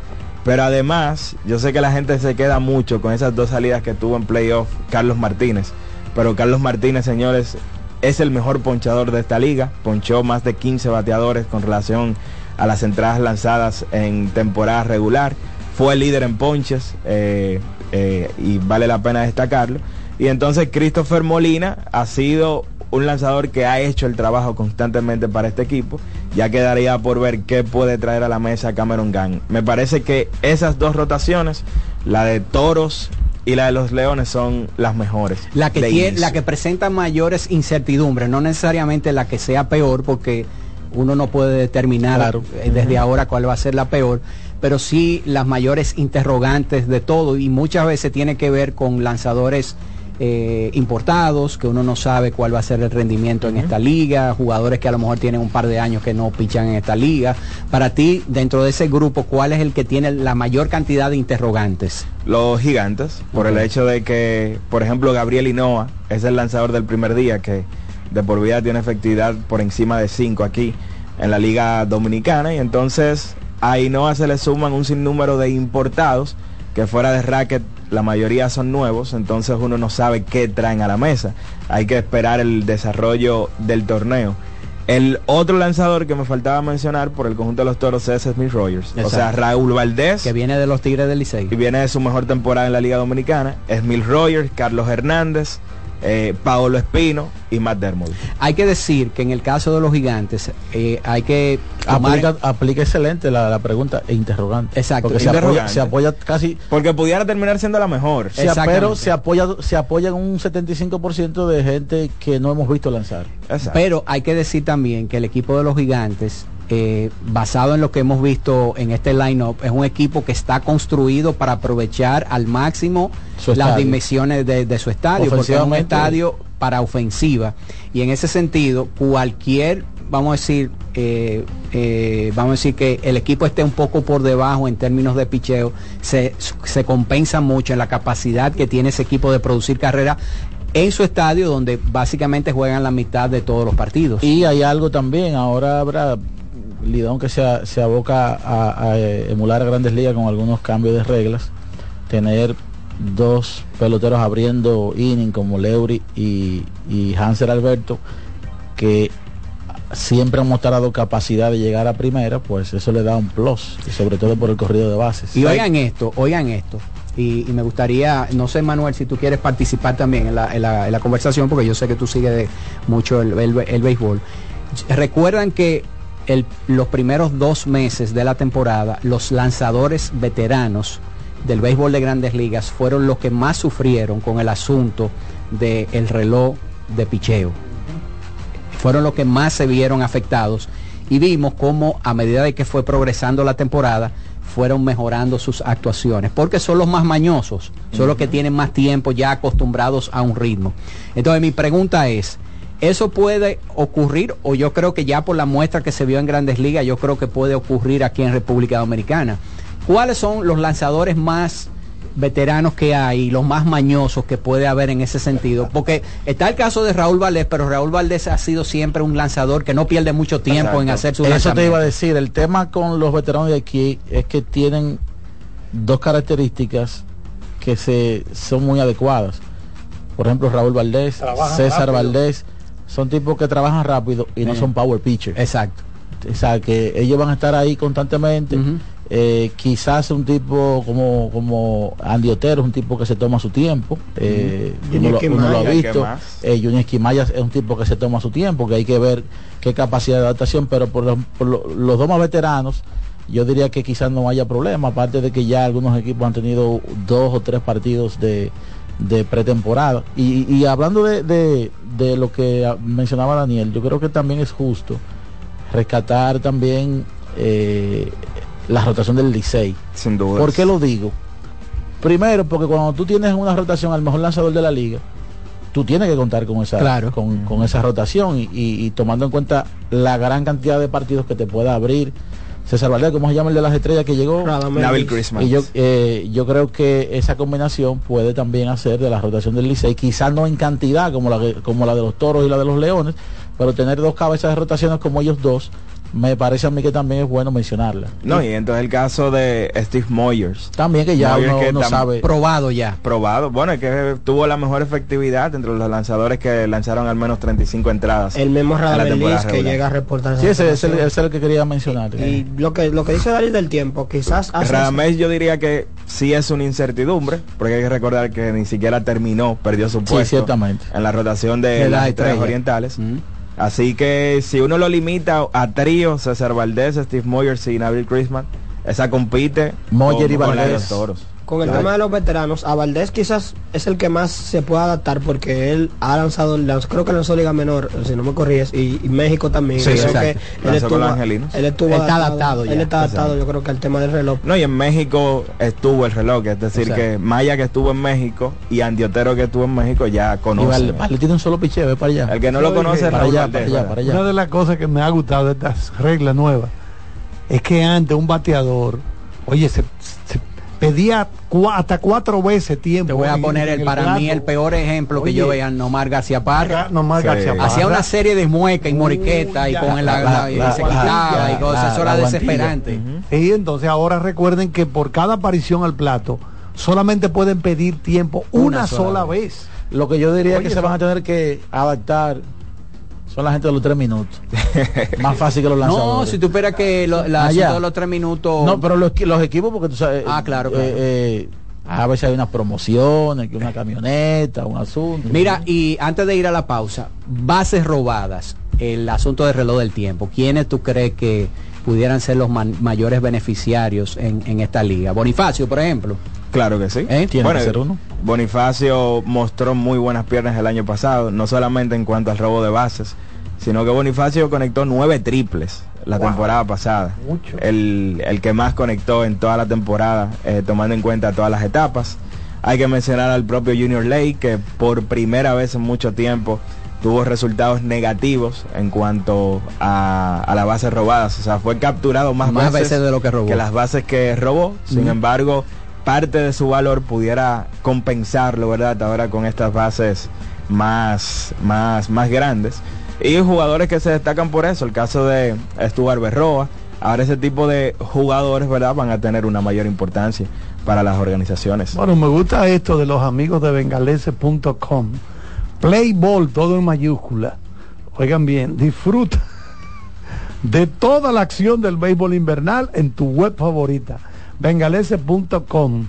Pero además, yo sé que la gente se queda mucho con esas dos salidas que tuvo en playoff Carlos Martínez. Pero Carlos Martínez, señores, es el mejor ponchador de esta liga. Ponchó más de 15 bateadores con relación a las entradas lanzadas en temporada regular. Fue líder en ponches eh, eh, y vale la pena destacarlo. Y entonces Christopher Molina ha sido un lanzador que ha hecho el trabajo constantemente para este equipo. Ya quedaría por ver qué puede traer a la mesa Cameron Gang. Me parece que esas dos rotaciones, la de Toros y la de los Leones, son las mejores. La que, tiene, la que presenta mayores incertidumbres, no necesariamente la que sea peor, porque uno no puede determinar Claro. eh, desde ahora cuál va a ser la peor, pero sí las mayores interrogantes de todo y muchas veces tiene que ver con lanzadores eh, importados, que uno no sabe cuál va a ser el rendimiento en esta liga, jugadores que a lo mejor tienen un par de años que no pichan en esta liga. Para ti, dentro de ese grupo, ¿cuál es el que tiene la mayor cantidad de interrogantes? los gigantes, por el hecho de que, por ejemplo, Gabriel Hinoa es el lanzador del primer día que de por vida tiene efectividad por encima de 5 aquí en la Liga Dominicana y entonces a Hinoa se le suman un sinnúmero de importados que fuera de racket la mayoría son nuevos, entonces uno no sabe qué traen a la mesa. Hay que esperar el desarrollo del torneo. El otro lanzador que me faltaba mencionar por el conjunto de los toros es Smith Rogers. O sea. Raúl Valdés. Que viene de los Tigres del Licey. Y viene de su mejor temporada en la Liga Dominicana. Smith Rogers, Carlos Hernández, eh, Paolo Espino y Matt Dermody. Hay que decir que en el caso de los gigantes eh, hay que tomar- Aplica, aplica excelente la, la pregunta e interrogante. Exacto, Porque se apoya, interrogante. se apoya casi. Porque pudiera terminar siendo la mejor. se- pero se apoya, se apoya en un 75% de gente que no hemos visto lanzar. Pero hay que decir también que el equipo de los gigantes eh, basado en lo que hemos visto en este line-up, es un equipo que está construido para aprovechar al máximo las dimensiones de, de su estadio, porque es un estadio para ofensiva. Y en ese sentido, cualquier, vamos a decir, eh, eh, vamos a decir que el equipo esté un poco por debajo en términos de picheo, se, se compensa mucho en la capacidad que tiene ese equipo de producir carrera en su estadio donde básicamente juegan la mitad de todos los partidos. Y hay algo también, ahora habrá Lidón que se, se aboca a, a, emular a grandes ligas con algunos cambios de reglas, tener dos peloteros abriendo inning como Leury y, y Hanser Alberto, que siempre han mostrado capacidad de llegar a primera, pues eso le da un plus, sobre todo por el corrido de bases. Y oigan esto, oigan esto. Y, me gustaría, no sé Manuel, si tú quieres participar también en la, en la- conversación, porque yo sé que tú sigues mucho el- el béisbol. Recuerdan que el- los primeros dos meses de la temporada, los lanzadores veteranos del béisbol de grandes ligas fueron los que más sufrieron con el asunto del reloj de picheo fueron los que más se vieron afectados y vimos cómo a medida de que fue progresando la temporada fueron mejorando sus actuaciones, porque son los más mañosos, son los que tienen más tiempo ya acostumbrados a un ritmo. Entonces mi pregunta es, ¿eso puede ocurrir o yo creo que ya por la muestra que se vio en grandes ligas, yo creo que puede ocurrir aquí en República Dominicana? ¿Cuáles son los lanzadores más veteranos que hay, los más mañosos que puede haber en ese sentido. Porque está el caso de Raúl Valdés, pero Raúl Valdés ha sido siempre un lanzador que no pierde mucho tiempo en hacer su Eso te iba a decir, el tema con los veteranos de aquí es que tienen dos características que se son muy adecuadas. Por ejemplo, Raúl Valdés, Trabajan César rápido. Valdés, son tipos que trabajan rápido y no Sí. son power pitchers. Exacto. O sea, que ellos van a estar ahí constantemente. Eh, quizás un tipo como como Andy Otero es un tipo que se toma su tiempo eh, uno, lo, Junior uno lo ha visto eh, Junior Esquimaya es un tipo que se toma su tiempo que hay que ver qué capacidad de adaptación pero por, los, por lo- los dos más veteranos yo diría que quizás no haya problema aparte de que ya algunos equipos han tenido dos o tres partidos de, de pretemporada y, y hablando de, de- de lo que mencionaba Daniel yo creo que también es justo rescatar también eh, la rotación del Licey. Sin duda. ¿Por qué lo digo? Primero, porque cuando tú tienes una rotación al mejor lanzador de la liga, tú tienes que contar con esa, Claro. con, con esa rotación y, y- y tomando en cuenta la gran cantidad de partidos que te pueda abrir. César Valdés, ¿cómo se llama el de las estrellas que llegó? Nabil Christmas. Y yo, eh, yo creo que esa combinación puede también hacer de la rotación del Licey, quizás no en cantidad como la, como la de los toros y la de los leones, pero tener dos cabezas de rotaciones como ellos dos, me parece a mí que también es bueno mencionarla. No, y entonces el caso de Steve Moyers. También que ya Moyers uno, que uno tam- sabe. Probado ya. Probado. Bueno, es que tuvo la mejor efectividad entre los lanzadores que lanzaron al menos 35 entradas. El mismo Radamel que llega a reportar Sí, ese, ese- información. ese es el que quería mencionar. Y lo que lo que dice Dani del tiempo, quizás Radamés yo diría que sí es una incertidumbre, porque hay que recordar que ni siquiera terminó, perdió su puesto ciertamente. en la rotación de, De las las estrellas estrellas. orientales. Así que si uno lo limita a trío, César Valdés, Steve Moyers y Nabil Christmas, esa compite Moyer con- y Valdés. toros. Con el Claro. tema de los veteranos, a Valdés quizás es el que más se puede adaptar porque él ha lanzado, lanz- creo que lanzó Liga Menor, si no me corríes, y, y México también. Sí, Creo exacto. que él estuvo, él estuvo Está adaptado ya. Él está adaptado, yo creo que al tema del reloj. No, y en México estuvo el reloj, es decir, Exacto. que Maya que estuvo en México y Andy Otero que estuvo en México ya Y conoce. Valdés, Valdés tiene un solo picheo, ve para allá. El que no lo conoce es para Raúl allá, Valdés, para allá, ¿verdad? para allá. Una de las cosas que me ha gustado de estas reglas nuevas es que antes un bateador, oye, se, se pedía cua- hasta cuatro veces tiempo. Te voy a poner el, para plato. mí el peor ejemplo que yo veía, Nomar García Parra. Sí. García Hacía una serie de muecas y moriqueta y con ya. la, La- la- y la- se quitaba y la- cosas, eso era desesperante. Sí, entonces ahora recuerden que por cada aparición al plato solamente pueden pedir tiempo una, Una sola, sola vez. Lo que yo diría Oye, que se van a tener que adaptar son la gente de los tres minutos. [laughs] Más fácil que los No, lanzadores. si tú esperas que lo, la Ah, de los tres minutos. No, pero los, los equipos, porque tú sabes. Ah, claro, eh, claro. eh, a veces hay unas promociones, que una camioneta, un asunto. Mira, y antes de ir a la pausa, bases robadas, el asunto del reloj del tiempo. ¿Quiénes tú crees que pudieran ser los mayores beneficiarios en, en esta liga? Bonifacio, por ejemplo. Claro que sí. ¿Eh? Tiene que ser uno. Bonifacio mostró muy buenas piernas el año pasado, no solamente en cuanto al robo de bases, sino que Bonifacio conectó nueve triples la Wow. temporada pasada. Mucho. El, el que más conectó en toda la temporada, eh, tomando en cuenta todas las etapas. Hay que mencionar al propio Junior Lake, que por primera vez en mucho tiempo tuvo resultados negativos en cuanto a, a las bases robadas. O sea, fue capturado más, Más veces de lo que robó. que las bases que robó. Sin embargo, parte de su valor pudiera compensarlo, ¿verdad? Ahora con estas bases más, más, más grandes. Y jugadores que se destacan por eso, el caso de Stuart Berroa. Ahora ese tipo de jugadores, ¿verdad? Van a tener una mayor importancia para las organizaciones. Bueno, me gusta esto de los amigos de bengalese.com. Play ball, todo en mayúscula. Oigan bien, disfruta de toda la acción del béisbol invernal en tu web favorita. Bengalese.com.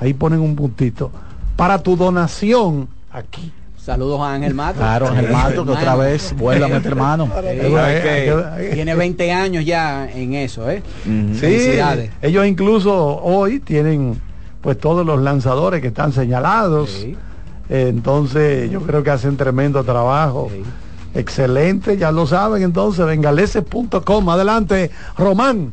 Ahí ponen un puntito. Para tu donación aquí. Saludos a Ángel Mato. Claro, Ángel Mato, que otra vez vuelve a meter mano. Tiene 20 años ya en eso, ¿eh? Sí, ellos incluso hoy tienen pues todos los lanzadores que están señalados. Entonces yo creo que hacen tremendo trabajo. Excelente, ya lo saben entonces, bengaleses.com. Adelante, Román.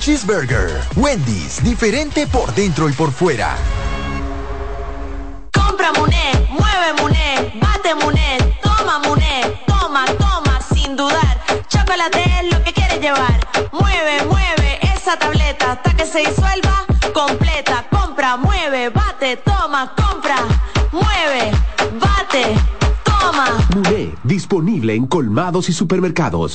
Cheeseburger. Wendy's, diferente por dentro y por fuera. Compra Muné, mueve Muné, bate Muné, toma Muné, toma, toma, sin dudar. Chocolate es lo que quieres llevar. Mueve, mueve esa tableta hasta que se disuelva completa. Compra, mueve, bate, toma, compra, mueve, bate, toma. Muné, disponible en colmados y supermercados.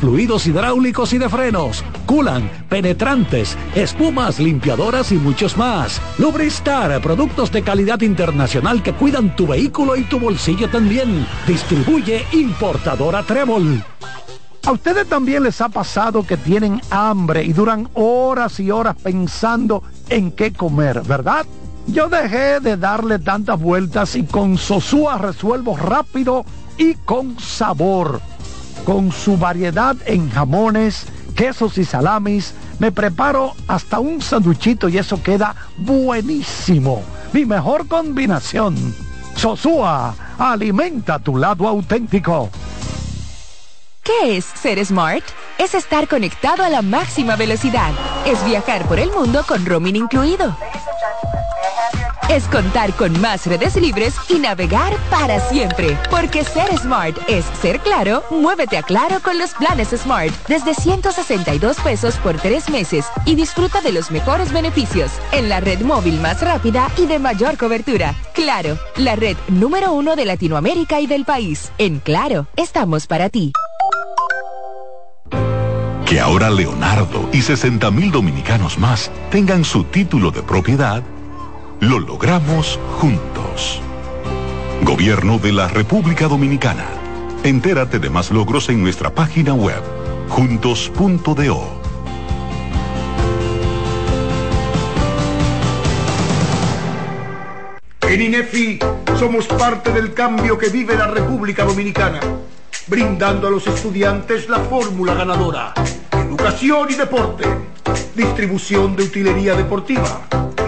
fluidos hidráulicos y de frenos, culan, penetrantes, espumas, limpiadoras y muchos más. Lubristar, productos de calidad internacional que cuidan tu vehículo y tu bolsillo también. Distribuye importadora Trébol. ¿A ustedes también les ha pasado que tienen hambre y duran horas y horas pensando en qué comer, verdad? Yo dejé de darle tantas vueltas y con Sosúa resuelvo rápido y con sabor. Con su variedad en jamones, quesos y salamis, me preparo hasta un sanduchito y eso queda buenísimo. Mi mejor combinación. Sosúa, alimenta tu lado auténtico. ¿Qué es ser smart? Es estar conectado a la máxima velocidad. Es viajar por el mundo con roaming incluido. Es contar con más redes libres y navegar para siempre. Porque ser smart es ser claro, muévete a claro con los planes Smart desde 162 pesos por tres meses y disfruta de los mejores beneficios en la red móvil más rápida y de mayor cobertura. Claro, la red número uno de Latinoamérica y del país. En Claro, estamos para ti. Que ahora Leonardo y 60 mil dominicanos más tengan su título de propiedad, lo logramos juntos. Gobierno de la República Dominicana. Entérate de más logros en nuestra página web, juntos.do. En INEFI somos parte del cambio que vive la República Dominicana, brindando a los estudiantes la fórmula ganadora. Educación y deporte, distribución de utilería deportiva,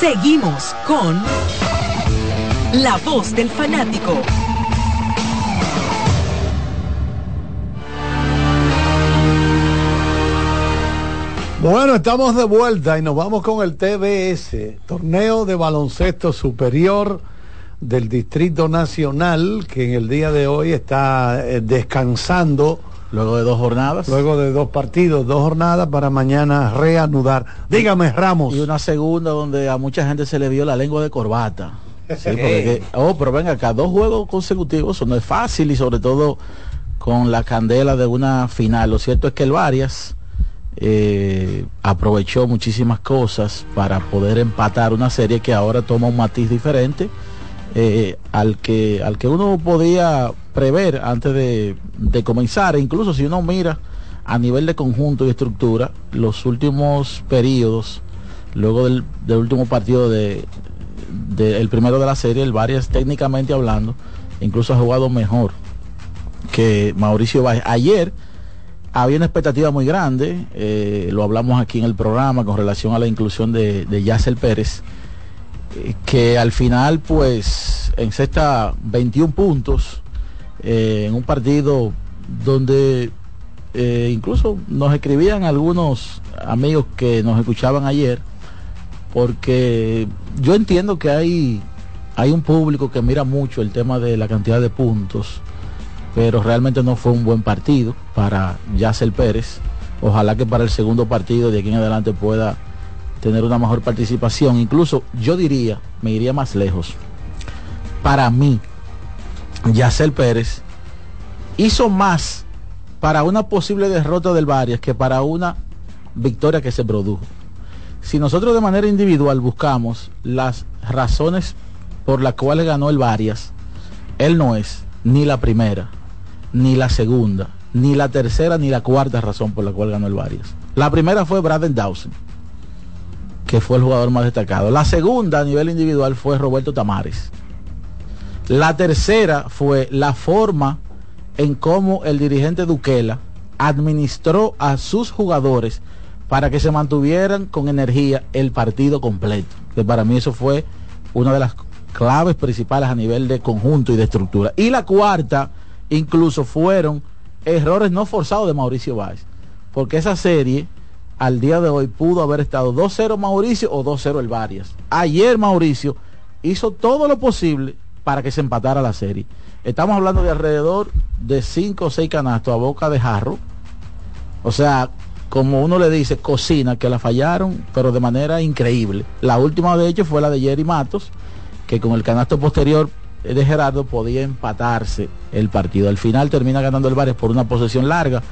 Seguimos con La Voz del Fanático. Bueno, estamos de vuelta y nos vamos con el TBS, Torneo de Baloncesto Superior del Distrito Nacional, que en el día de hoy está eh, descansando. Luego de dos jornadas. Luego de dos partidos, dos jornadas para mañana reanudar. Dígame, Ramos. Y una segunda donde a mucha gente se le vio la lengua de corbata. Sí, porque- [laughs] oh, pero venga acá, dos juegos consecutivos, eso no es fácil y sobre todo con la candela de una final. Lo cierto es que el Varias eh, aprovechó muchísimas cosas para poder empatar una serie que ahora toma un matiz diferente eh, al que al que uno podía prever antes de, comenzar. E incluso si uno mira a nivel de conjunto y estructura, los últimos periodos, luego del, último partido de, de- el primero de la serie, el Varias técnicamente hablando, incluso ha jugado mejor que Mauricio Báez. Ayer había una expectativa muy grande, eh, lo hablamos aquí en el programa con relación a la inclusión de, de Yacel Pérez, eh, que al final pues en sexta 21 puntos, eh, en un partido donde eh, incluso nos escribían algunos amigos que nos escuchaban ayer, porque yo entiendo que hay, hay un público que mira mucho el tema de la cantidad de puntos, pero realmente no fue un buen partido para Yacel Pérez. Ojalá que para el segundo partido de aquí en adelante pueda tener una mejor participación. Incluso yo diría, me iría más lejos. Para mí, Yacel Pérez hizo más para una posible derrota del Varias que para una victoria que se produjo. Si nosotros de manera individual buscamos las razones por las cuales ganó el Varias, él no es ni la primera, ni la segunda, ni la tercera, ni la cuarta razón por la cual ganó el Varias. La primera fue Braden Dawson, que fue el jugador más destacado. La segunda a nivel individual fue Roberto Tamares. La tercera fue la forma en cómo el dirigente Duquela administró a sus jugadores para que se mantuvieran con energía el partido completo. Que para mí eso fue una de las claves principales a nivel de conjunto y de estructura. Y la cuarta, incluso fueron errores no forzados de Mauricio Báez. Porque esa serie, al día de hoy, pudo haber estado 2-0 Mauricio o 2-0 el Varias. Ayer Mauricio hizo todo lo posible para que se empatara la serie. Estamos hablando de alrededor de 5 o 6 canastos a boca de jarro. O sea, como uno le dice, cocina, que la fallaron, pero de manera increíble. La última de hecho fue la de Jerry Matos, que con el canasto posterior de Gerardo podía empatarse el partido. Al final termina ganando el Varias por una posesión larga,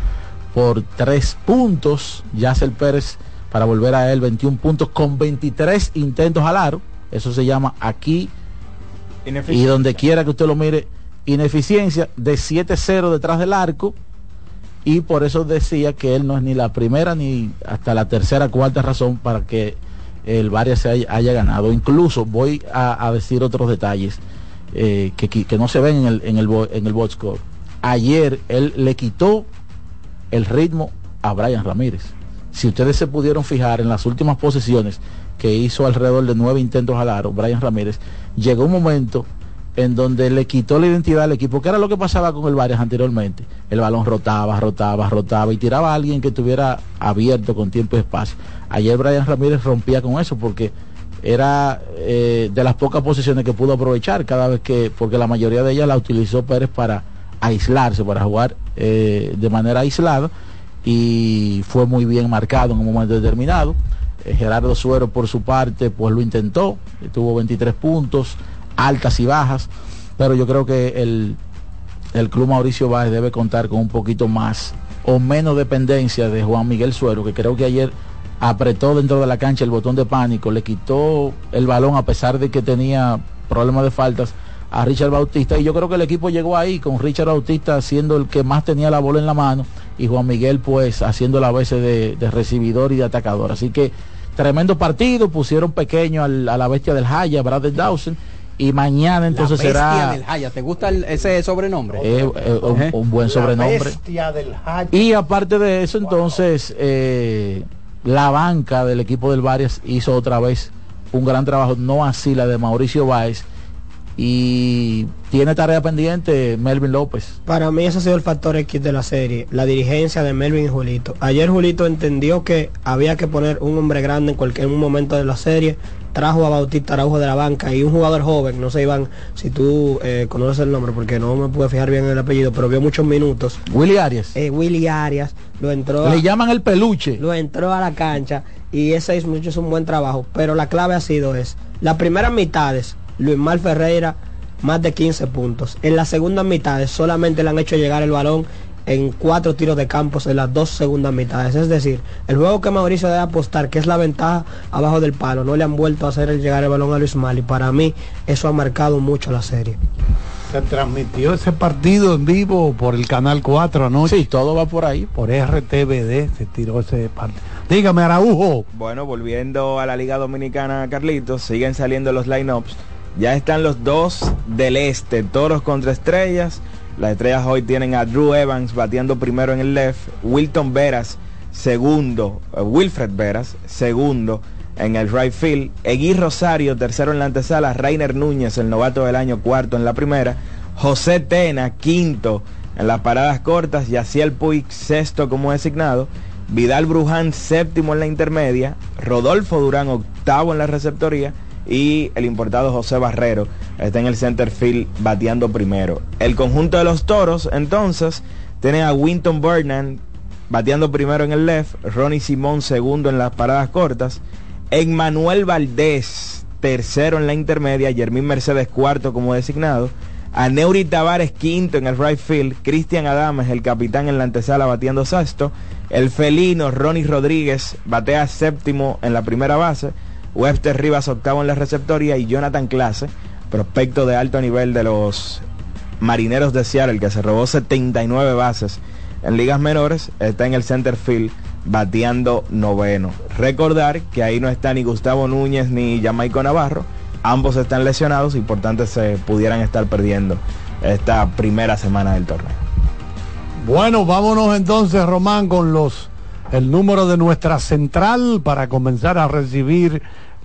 por tres puntos. Yacel Pérez para volver a él 21 puntos con 23 intentos al aro. Eso se llama aquí y donde quiera que usted lo mire, ineficiencia de 7-0 detrás del arco. Y por eso decía que él no es ni la primera ni hasta la tercera, cuarta razón para que el Varias se haya, ganado. Incluso voy a, decir otros detalles eh, que, que- no se ven en el, en el, en el score. Ayer él le quitó el ritmo a Brian Ramírez. Si ustedes se pudieron fijar en las últimas posiciones que hizo alrededor de nueve intentos al aro, Brian Ramírez, llegó un momento en donde le quitó la identidad al equipo, que era lo que pasaba con el Varias anteriormente. El balón rotaba, rotaba, rotaba y tiraba a alguien que estuviera abierto con tiempo y espacio. Ayer Brian Ramírez rompía con eso porque era eh, de las pocas posiciones que pudo aprovechar cada vez que, porque la mayoría de ellas la utilizó Pérez para aislarse, para jugar eh, de manera aislada y fue muy bien marcado en un momento determinado. Eh, Gerardo Suero por su parte pues lo intentó, tuvo 23 puntos, altas y bajas, pero yo creo que el, el club Mauricio Báez debe contar con un poquito más o menos dependencia de Juan Miguel Suero, que creo que ayer apretó dentro de la cancha el botón de pánico, le quitó el balón a pesar de que tenía problemas de faltas a Richard Bautista y yo creo que el equipo llegó ahí con Richard Bautista siendo el que más tenía la bola en la mano y Juan Miguel pues haciendo la veces de, de recibidor y de atacador. Así que tremendo partido, pusieron pequeño al- a la bestia del Haya, Brad Dawson y mañana entonces la bestia será del Jaya. ¿Te gusta el- ese sobrenombre? eh, eh, un, un buen sobrenombre. Y aparte de eso, entonces, eh, la banca del equipo del Varias hizo otra vez un gran trabajo, no así la de Mauricio Báez. Y tiene tarea pendiente Melvin López. Para mí ese ha sido el factor X de la serie, la dirigencia de Melvin y Julito. Ayer Julito entendió que había que poner un hombre grande en cualquier un momento de la serie, trajo a Bautista Araujo de la banca y un jugador joven, no sé Iván, si tú eh, conoces el nombre porque no me pude fijar bien en el apellido, pero vio muchos minutos. Willy Arias. Eh, Willy Arias lo entró. a- Le llaman el peluche. lo entró a la cancha y ese es mucho es un buen trabajo, pero la clave ha sido es, las primeras mitades, Luis Mal Ferreira más de 15 puntos. En las segundas mitades solamente le han hecho llegar el balón en cuatro tiros de campos en las dos segundas mitades. Es decir, el juego que Mauricio debe apostar, que es la ventaja abajo del palo, no le han vuelto a hacer el llegar el balón a Luis Mal y para mí eso ha marcado mucho la serie. Se transmitió ese partido en vivo por el Canal 4 anoche. Sí, todo va por ahí. Por RTVD se tiró ese partido. Dígame, Araujo. Bueno, volviendo a la Liga Dominicana, Carlitos, siguen saliendo los lineups. Ya están los dos del este, Toros contra Estrellas. Las Estrellas hoy tienen a Drew Evans bateando primero en el left, Wilton Veras segundo, eh, Wilfred Veras segundo en el right field, Egui Rosario tercero en la antesala, Rainer Núñez el novato del año cuarto en la primera, José Tena quinto en las paradas cortas, Yaciel Puig sexto como designado, Vidal Bruján séptimo en la intermedia, Rodolfo Durán octavo en la receptoría y el importado José Barrero está en el center field bateando primero. El conjunto de los toros entonces tiene a Winton Burnham bateando primero en el left, Ronnie Simón segundo en las paradas cortas, Emmanuel Valdés tercero en la intermedia, Jermín Mercedes cuarto como designado, a Neuri Tavares quinto en el right field, Cristian Adames el capitán en la antesala bateando sexto, el felino Ronnie Rodríguez batea séptimo en la primera base, Webster Rivas octavo en la receptoría y Jonathan Clase, prospecto de alto nivel de los Marineros de Seattle, que se robó 79 bases en ligas menores, está en el center field bateando noveno. Recordar que ahí no está ni Gustavo Núñez ni Jamaico Navarro, ambos están lesionados y por tanto se pudieran estar perdiendo esta primera semana del torneo. Bueno, vámonos entonces, Román, con los el número de nuestra central para comenzar a recibir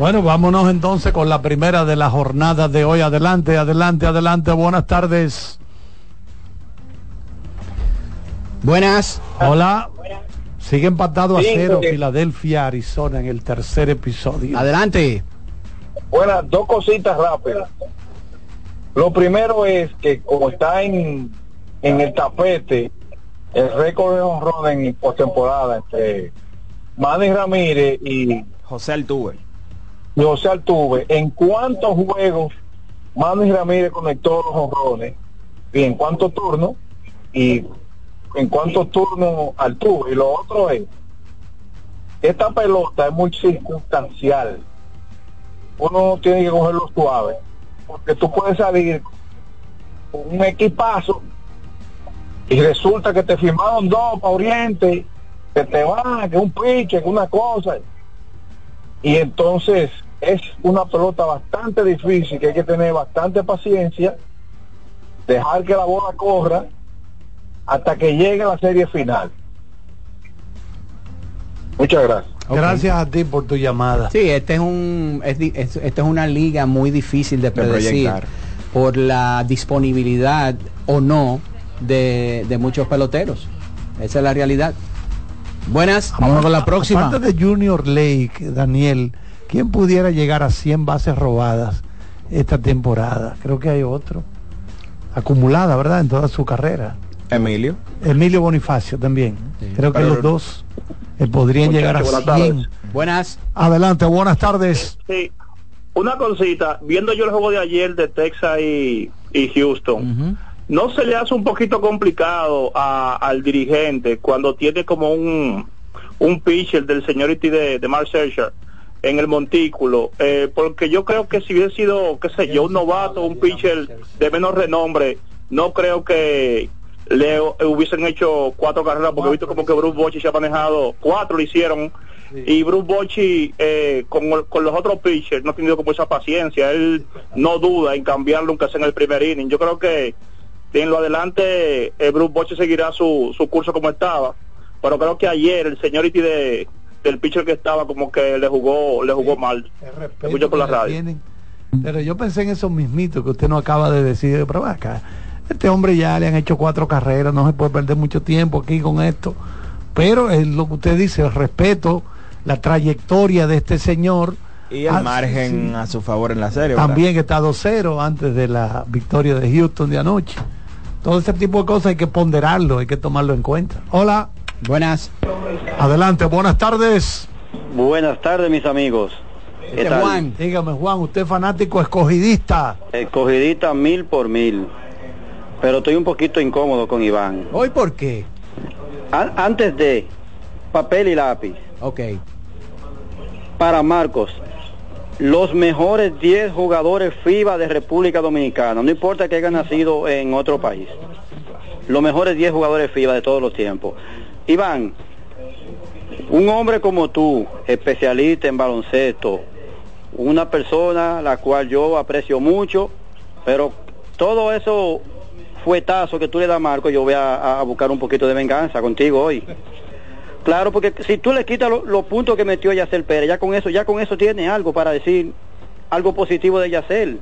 Bueno, vámonos entonces con la primera de la jornada de hoy. Adelante, adelante, adelante. Buenas tardes. Buenas. Hola. Sigue empatado a cero sí. Filadelfia, Arizona en el tercer episodio. Adelante. Buenas, dos cositas rápidas. Lo primero es que como está en, en el tapete el récord de honrón en postemporada entre Manny Ramírez y José Altuve. Y José Altuve, ¿en cuántos juegos Manny Ramírez conectó los honrones? ¿Y en cuántos turnos? ¿Y en cuántos turnos Altuve? Y lo otro es, esta pelota es muy circunstancial. Uno tiene que cogerlo suave. Porque tú puedes salir con un equipazo y resulta que te firmaron dos para Oriente, que te van, que un piche, que una cosa. Y entonces es una pelota bastante difícil, que hay que tener bastante paciencia, dejar que la bola corra hasta que llegue a la serie final. Muchas gracias. Gracias a ti por tu llamada. Sí, este es un, es di- es- esta es una liga muy difícil de predecir por la disponibilidad o no de, de muchos peloteros. Esa es la realidad. Buenas. Vamos con la próxima. Aparte de Junior Lake, Daniel, ¿quién pudiera llegar a 100 bases robadas esta temporada? Creo que hay otro. Acumulada, ¿verdad? En toda su carrera. Emilio. Emilio Bonifacio también. Creo que Pero- los dos eh, podrían llegar a buenas 100. tardes. Buenas. Adelante, buenas tardes. Sí, una cosita, viendo yo el juego de ayer de Texas y, y Houston, ¿no se le hace un poquito complicado a- al dirigente cuando tiene como un, un pitcher del señority de, de Mark Scherzer en el montículo? Eh, porque yo creo que si hubiese sido, qué sé yo, un novato, un pitcher de menos renombre, no creo que le hubiesen hecho cuatro carreras, porque he visto como que Bruce Bochy se ha manejado, cuatro lo hicieron, y Bruce Bochy eh, con, con los otros pitchers no ha tenido como esa paciencia, él no duda en cambiarlo aunque sea en el primer inning. Yo creo que en lo adelante eh, Bruce Bochy seguirá su, su curso como estaba, pero creo que ayer el señority de del pitcher que estaba como que le jugó le jugó mal. Escucho por la radio. tienen. Pero yo pensé en esos mismitos que usted no acaba de decir, pero acá, este hombre ya le han hecho cuatro carreras, no se puede perder mucho tiempo aquí con esto. Pero es lo que usted dice, el respeto, la trayectoria de este señor. Y el Ah, margen sí. a su favor en la serie. ¿verdad? También que está 2-0 antes de la victoria de Houston de anoche. Todo ese tipo de cosas hay que ponderarlo, hay que tomarlo en cuenta. Hola. Buenas. Adelante, buenas tardes. Buenas tardes, mis amigos. ¿Qué tal? Juan. Dígame, Juan, usted es fanático escogidista. Escogidita mil por mil. Pero estoy un poquito incómodo con Iván. ¿Hoy por qué? An- antes de papel y lápiz. Ok. Para Marcos, los mejores 10 jugadores FIBA de República Dominicana. No importa que hayan nacido en otro país. Los mejores 10 jugadores FIBA de todos los tiempos. Iván, un hombre como tú, especialista en baloncesto, una persona la cual yo aprecio mucho, pero todo eso fuetazo que tú le das a Marco, yo voy a, buscar un poquito de venganza contigo hoy. Claro, porque si tú le quitas lo- los puntos que metió Yacel Pérez, ya con eso, ya con eso tiene algo para decir algo positivo de Yacel.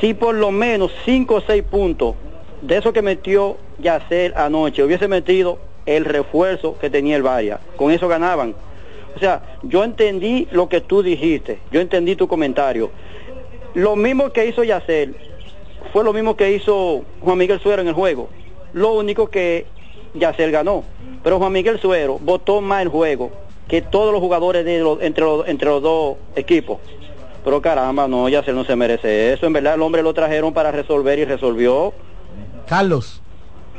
Si por lo menos cinco o seis puntos de eso que metió Yacel anoche hubiese metido el refuerzo que tenía el Bahía, con eso ganaban. O sea, yo entendí lo que tú dijiste, yo entendí tu comentario. Lo mismo que hizo Yacel fue lo mismo que hizo Juan Miguel Suero en el juego. Lo único que Yacel ganó. Pero Juan Miguel Suero votó más el juego que todos los jugadores de los- entre, los, entre los dos equipos. Pero caramba, no, Yacel no se merece eso. En verdad el hombre lo trajeron para resolver y resolvió. Carlos.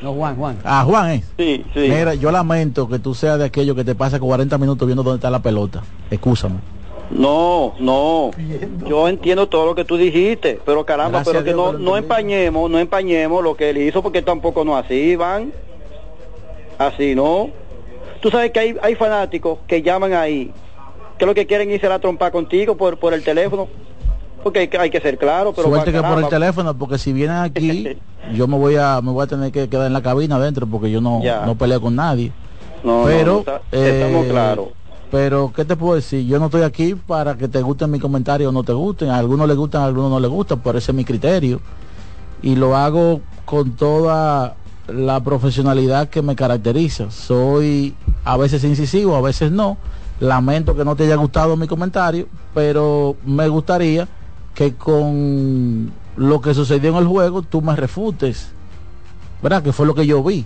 No, Juan, Juan. Ah, Juan es. Sí, sí. Mira, yo lamento que tú seas de aquello que te pasa 40 minutos viendo dónde está la pelota. Excúsame. No, no. Yo entiendo todo lo que tú dijiste, pero caramba, Gracias pero que Dios no, no empañemos, no empañemos lo que él hizo, porque tampoco no así, Iván. Así, ¿no? Tú sabes que hay, hay fanáticos que llaman ahí, que lo que quieren irse a la trompa contigo por, por el teléfono, porque hay que, hay que ser claro, pero Suerte que por el teléfono, porque si vienen aquí, [laughs] yo me voy a me voy a tener que quedar en la cabina adentro porque yo no, Ya. no peleo con nadie. No, pero no, está- estamos eh, claros. Pero ¿qué te puedo decir? Yo no estoy aquí para que te gusten mis comentarios o no te gusten. A algunos les gustan, a algunos no les gustan, por ese es mi criterio. Y lo hago con toda la profesionalidad que me caracteriza. Soy a veces incisivo, a veces no. Lamento que no te haya gustado mi comentario, pero me gustaría que con lo que sucedió en el juego tú me refutes. ¿Verdad? Que fue lo que yo vi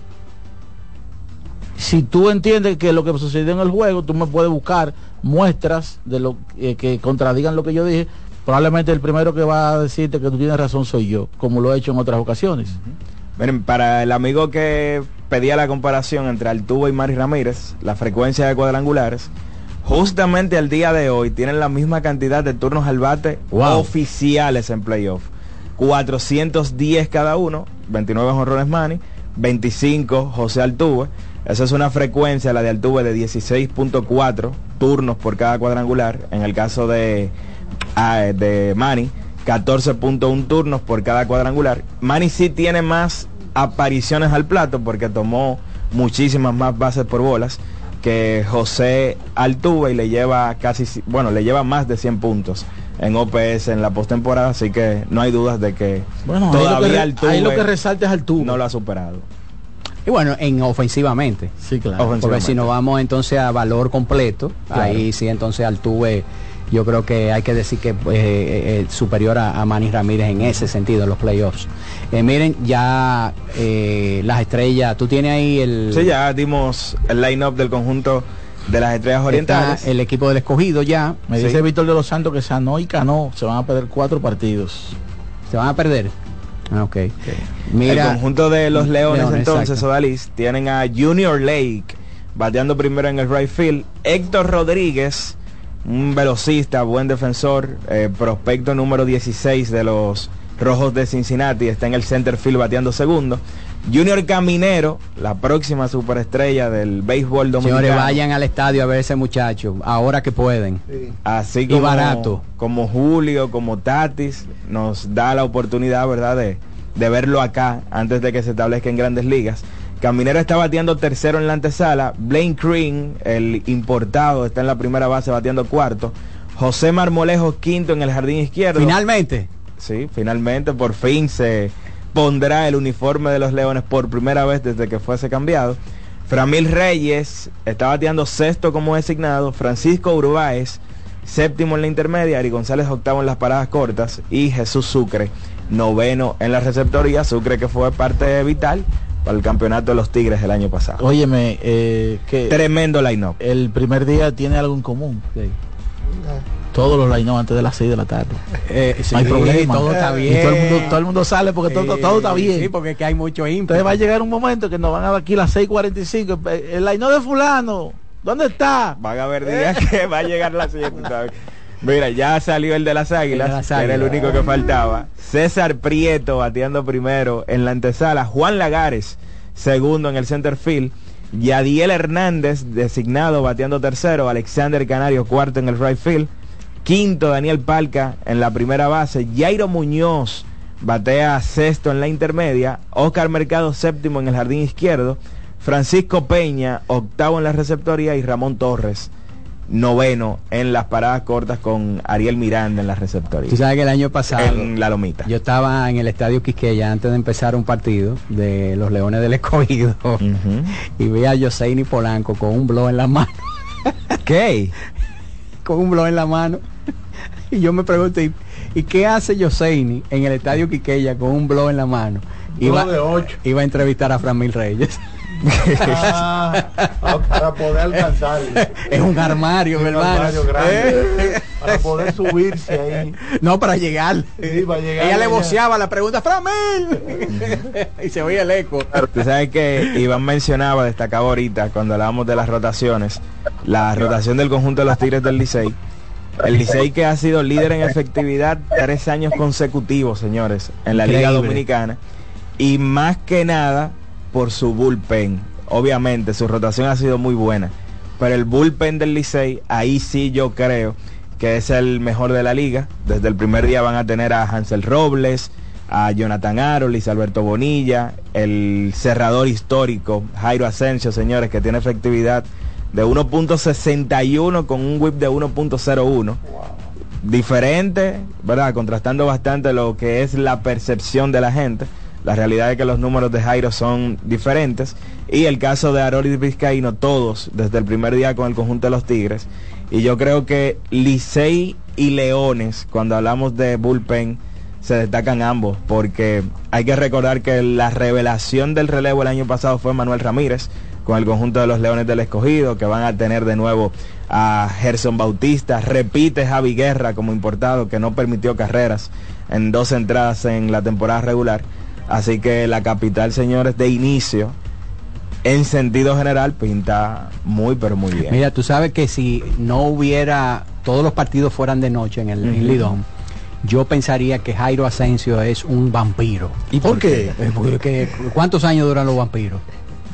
si tú entiendes que lo que sucedió en el juego, tú me puedes buscar muestras de lo eh, que contradigan lo que yo dije. Probablemente el primero que va a decirte que tú tienes razón soy yo, como lo he hecho en otras ocasiones. Miren, para el amigo que pedía la comparación entre Altuve y Mari Ramírez, la frecuencia de cuadrangulares, justamente al día de hoy tienen la misma cantidad de turnos al bate Wow. oficiales en playoff. 410 cada uno, 29 jonrones Manny, 25 José Altuve. Esa es una frecuencia, la de Altuve, de 16.4 turnos por cada cuadrangular. En el caso de ah, de Manny, 14.1 turnos por cada cuadrangular. Manny sí tiene más apariciones al plato porque tomó muchísimas más bases por bolas que José Altuve y le lleva casi, bueno, le lleva más de 100 puntos en OPS en la postemporada, así que no hay dudas de que Bueno, ahí lo que, todavía Altuve ahí lo que resalta es Altuve. no lo ha superado. Y bueno, en ofensivamente. Sí, claro. Porque si nos vamos entonces a valor completo, Claro. ahí sí entonces Altuve, yo creo que hay que decir que pues, eh, eh, superior a, a Manny Ramírez en ese sentido, en los playoffs. Eh, miren, ya eh, las estrellas, tú tienes ahí el, Sí, ya dimos el line-up del conjunto de las estrellas está orientales. el equipo del escogido ya. Me Sí. dice Víctor de los Santos que Sanó y Cano se van a perder cuatro partidos. ¿Se van a perder? Ah, ok. el Mira, conjunto de los Leones, Leones, entonces. Odalis, tienen a Junior Lake bateando primero en el right field. Héctor Rodríguez, un velocista, buen defensor, eh, prospecto número 16 de los Rojos de Cincinnati, está en el center field bateando segundo. Junior Caminero, la próxima superestrella del béisbol dominicano. señores, vayan al estadio a ver ese muchacho, ahora que pueden. Así Y como, barato. como Julio, como Tatis, nos da la oportunidad, ¿verdad?, de, de verlo acá antes de que se establezca en grandes ligas. Caminero está bateando tercero en la antesala. Blaine Green, el importado, está en la primera base bateando cuarto. José Marmolejo quinto en el jardín izquierdo. Finalmente. Sí, finalmente por fin se pondrá el uniforme de los Leones por primera vez desde que fuese cambiado. Framil Reyes está bateando sexto como designado. Francisco Urbáez séptimo en la intermedia. Ari González octavo en las paradas cortas. Y Jesús Sucre noveno en la receptoría. Sucre que fue parte vital para el campeonato de los Tigres el año pasado. Óyeme, eh, que Tremendo line-up. el primer día tiene algo en común. Todos los line antes de las 6 de la tarde. Eh, no hay sí, problema. todo está Y todo el mundo, bien. todo el mundo sale porque todo, Sí, todo está bien. Sí, porque es que hay mucho ímpetu. Entonces va a llegar un momento que nos van a dar aquí las 6.45. eh, El line de fulano. ¿Dónde está? Van a haber días [laughs] que va a llegar la siguiente. ¿sabes? Mira, ya salió el de las águilas, El de las que era el único que faltaba. César Prieto bateando primero en la antesala. Juan Lagares, segundo en el center field. Yadiel Hernández, designado bateando tercero. Alexander Canario, cuarto en el right field. Quinto, Daniel Palca en la primera base. Jairo Muñoz batea sexto en la intermedia. Oscar Mercado, séptimo en el jardín izquierdo. Francisco Peña, octavo en la receptoría. Y Ramón Torres, noveno en las paradas cortas con Ariel Miranda en la receptoría. Tú sabes que el año pasado En la lomita. yo estaba en el estadio Quisqueya antes de empezar un partido de los Leones del Escogido [laughs] y vi a Joseini Polanco con un blog en la mano. [laughs] ¿Qué? con un blog en la mano. [laughs] Y yo me pregunto, ¿y, qué hace Joseini en el estadio Quiqueya con un blog en la mano? Iba, de ocho. iba a entrevistar a Framil Reyes. Ah, para poder alcanzar. [laughs] es un armario, Un mi hermano. armario grande. ¿Eh? [laughs] Para poder subirse ahí. No, para llegar. Sí, para llegar Ella le voceaba la pregunta, Framil. [laughs] y se oía el eco. Tú sabes que Iván mencionaba, destacaba ahorita, cuando hablábamos de las rotaciones, la rotación del conjunto de los Tigres del Licey. El Licey que ha sido líder en efectividad tres años consecutivos, señores, en la Liga. Dominicana. Y más que nada por su bullpen. Obviamente, su rotación ha sido muy buena. Pero el bullpen del Licey, ahí sí yo creo que es el mejor de la liga. Desde el primer día van a tener a Hansel Robles, a Jonathan Aro, Luis Alberto Bonilla, el cerrador histórico, Jairo Asensio, señores, que tiene efectividad de 1.61 con un whip de 1.01. Diferente, ¿verdad? Contrastando bastante lo que es la percepción de la gente. La realidad es que los números de Jairo son diferentes. Y el caso de Arolis Vizcaíno, todos desde el primer día con el conjunto de los Tigres. Y yo creo que Licey y Leones, cuando hablamos de bullpen, se destacan ambos. Porque hay que recordar que la revelación del relevo el año pasado fue Manuel Ramírez con el conjunto de los Leones del Escogido, que van a tener de nuevo a Gerson Bautista. Repite Javi Guerra como importado, que no permitió carreras en dos entradas en la temporada regular. Así que la capital, señores, de inicio, en sentido general, pinta muy, pero muy bien. Mira, tú sabes que si no hubiera, todos los partidos fueran de noche en el en Ujú. Lidón, yo pensaría que Jairo Asensio es un vampiro. ¿Y por qué? Porque, ¿Cuántos años duran los vampiros?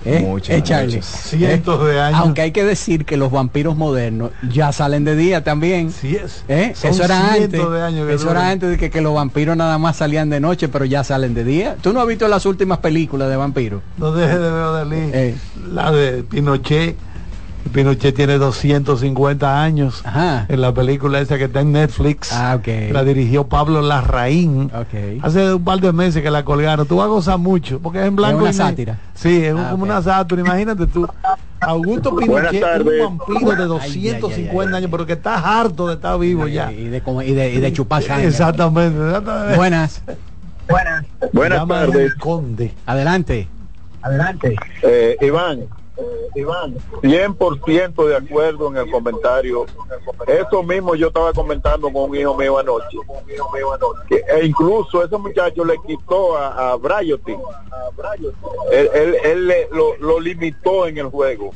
¿Eh? Muchos, Eh, Charlie. muchos. Cientos de años. Aunque hay que decir que los vampiros modernos ya salen de día también. Sí es. ¿Eh? Son Eso era antes. de años que eso duran. era antes de que, que los vampiros nada más salían de noche, pero ya salen de día. ¿Tú no has visto las últimas películas de vampiros? No deje de ver Dalí. Eh. La de Pinochet. Pinochet tiene 250 años. En la película esa que está en Netflix. Ah, ok. La dirigió Pablo Larraín. Hace un par de meses que la colgaron. Tú vas a gozar mucho. Porque es en blanco. una y negro. sátira. Sí, es un- Ah, como ok. una sátira. Imagínate tú. Augusto Pinochet, un vampiro de 250 años, pero que está harto de estar vivo ya. Y de, como- y de, y de chupar sangre. Exactamente. exactamente. Buenas. Buenas. Buenas tardes. Conde. Adelante. Adelante. Eh, Iván, 100% de acuerdo en el comentario. Eso mismo yo estaba comentando con un hijo mío anoche. Que- e incluso ese muchacho le quitó a, a Bryotin. Él, él- él le- lo, lo limitó en el juego.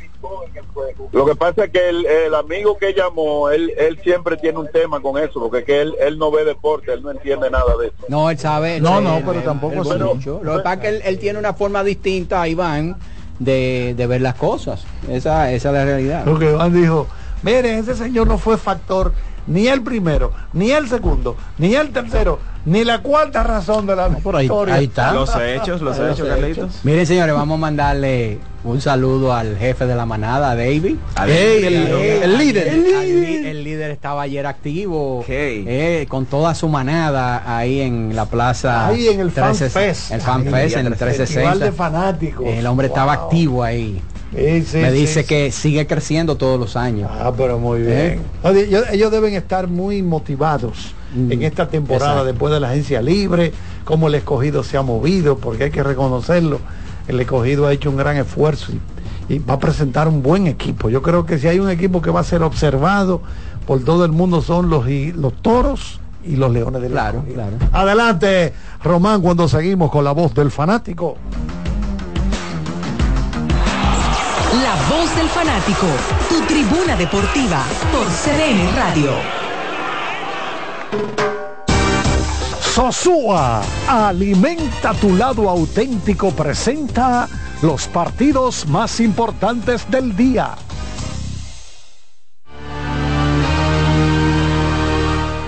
Lo que pasa es que el, el amigo que llamó, él, él siempre tiene un tema con eso, porque que él, él no ve deporte, él no entiende nada de eso. No, él sabe. No, no, pero tampoco ve mucho. Lo que pasa es que él, él tiene una forma distinta, Iván, de, de ver las cosas. Esa, esa es la realidad. Lo que Iván dijo, mire, ese señor no fue factor ni el primero, ni el segundo, ni el tercero, ni la cuarta razón de la victoria. ahí está. Los hechos, los hechos, Carlitos. Miren, señores, vamos a mandarle un saludo al jefe de la manada, David. Ey, el- el líder. El, líder. el líder estaba ayer activo eh, con toda su manada ahí en la plaza. Ahí en el Fan 360, Fest. El Fan Ahí, Fest en el Festival 360. de fanáticos. El hombre estaba activo ahí. Sí, sí, Me dice sí. que sigue creciendo todos los años. Ah, pero muy bien. ¿Eh? Oye, ellos, ellos deben estar muy motivados en esta temporada exacto. después de la agencia libre, cómo el escogido se ha movido, porque hay que reconocerlo. El escogido ha hecho un gran esfuerzo y, y va a presentar un buen equipo. Yo creo que si hay un equipo que va a ser observado por todo el mundo son los, y- los toros y los leones del Claro, claro. Adelante, Román, cuando seguimos con la voz del fanático. Voz del fanático, tu tribuna deportiva por CDN Radio. Sosúa, alimenta tu lado auténtico, presenta los partidos más importantes del día.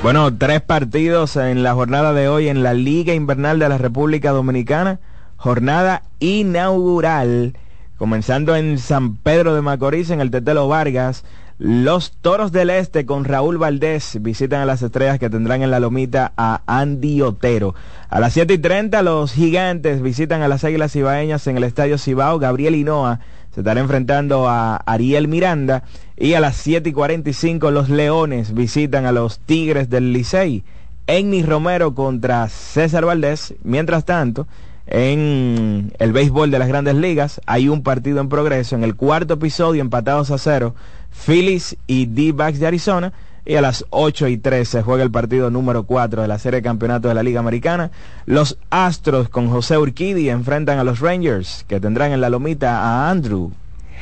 Bueno, tres partidos en la jornada de hoy en la Liga Invernal de la República Dominicana. Jornada inaugural, comenzando en San Pedro de Macorís, en el Tetelo Vargas. Los Toros del Este con Raúl Valdés visitan a las estrellas que tendrán en la lomita a Andy Otero. A las 7 y 30 los gigantes visitan a las Águilas Cibaeñas en el Estadio Cibao. Gabriel Hinoa se estará enfrentando a Ariel Miranda. Y a las 7 y 45 los Leones visitan a los Tigres del Licey. Ennis Romero contra César Valdés. Mientras tanto, en el béisbol de las grandes ligas hay un partido en progreso. En el cuarto episodio, empatados a cero, Phillies y D-Backs de Arizona. Y a las 8 y 13 juega el partido número 4 de la serie de campeonato de la Liga Americana. Los Astros con José Urquidi enfrentan a los Rangers, que tendrán en la lomita a Andrew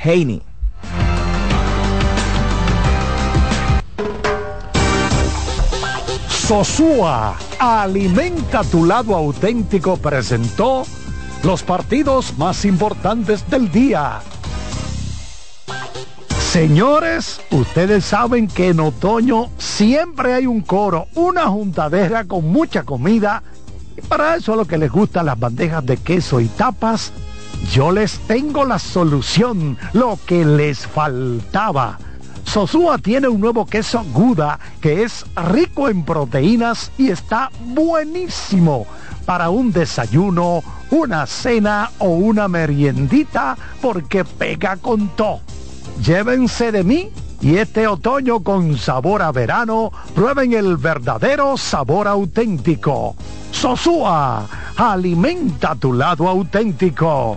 Haney. Sosúa, alimenta tu lado auténtico, presentó los partidos más importantes del día. Señores, ustedes saben que en otoño siempre hay un coro, una juntadera con mucha comida. Y para eso a lo que les gustan las bandejas de queso y tapas, yo les tengo la solución, lo que les faltaba. Sosúa tiene un nuevo queso Guda que es rico en proteínas y está buenísimo para un desayuno, una cena o una meriendita porque pega con todo. Llévense de mí y este otoño con sabor a verano prueben el verdadero sabor auténtico. Sosúa, alimenta tu lado auténtico.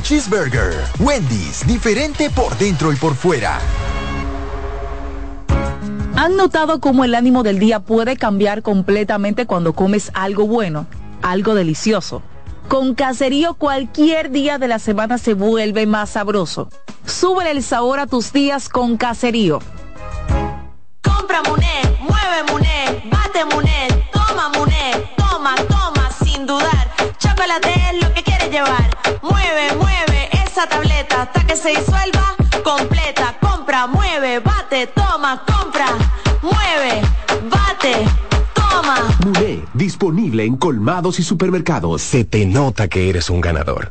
Cheeseburger. Wendy's, diferente por dentro y por fuera. ¿Han notado cómo el ánimo del día puede cambiar completamente cuando comes algo bueno, algo delicioso? Con Caserío cualquier día de la semana se vuelve más sabroso. Súbele el sabor a tus días con Caserío. Compra Muné, mueve Muné, bate Muné, toma Muné, toma, toma, sin dudar. Chocolate es lo que quieres llevar. Esa tableta hasta que se disuelva completa. Compra, mueve, bate, toma, compra, mueve, bate, toma. Muné, disponible en colmados y supermercados. Se te nota que eres un ganador.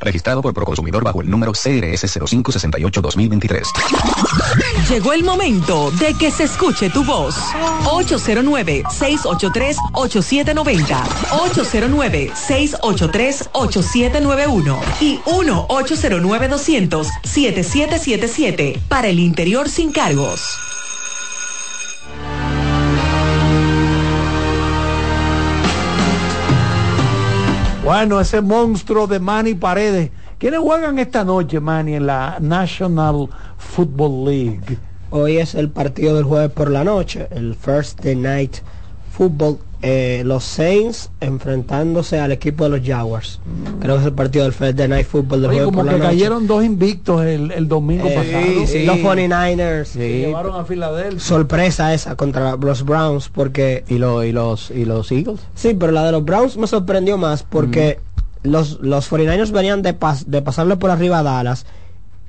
Registrado por Proconsumidor bajo el número CRS 0568-2023. Llegó el momento de que se escuche tu voz. 809-683-8790. 809-683-8791. Y 1-809-200-7777. Para el interior sin cargos. Bueno, ese monstruo de Manny Paredes. ¿Quiénes juegan esta noche, Manny, en la National Football League? Hoy es el partido del jueves por la noche, el First Night Football. Eh, los Saints enfrentándose al equipo de los Jaguars. Creo que es el partido del First Day Night Football del Oye, jueves como por la que noche. cayeron dos invictos el, el domingo Eh, pasado. sí, Los 49ers. Se llevaron a Filadelfia. Sorpresa esa contra los Browns porque... ¿Y, lo- y los, ¿Y los Eagles? Sí, pero la de los Browns me sorprendió más porque los, los 49ers venían de, pas- de pasarle por arriba a Dallas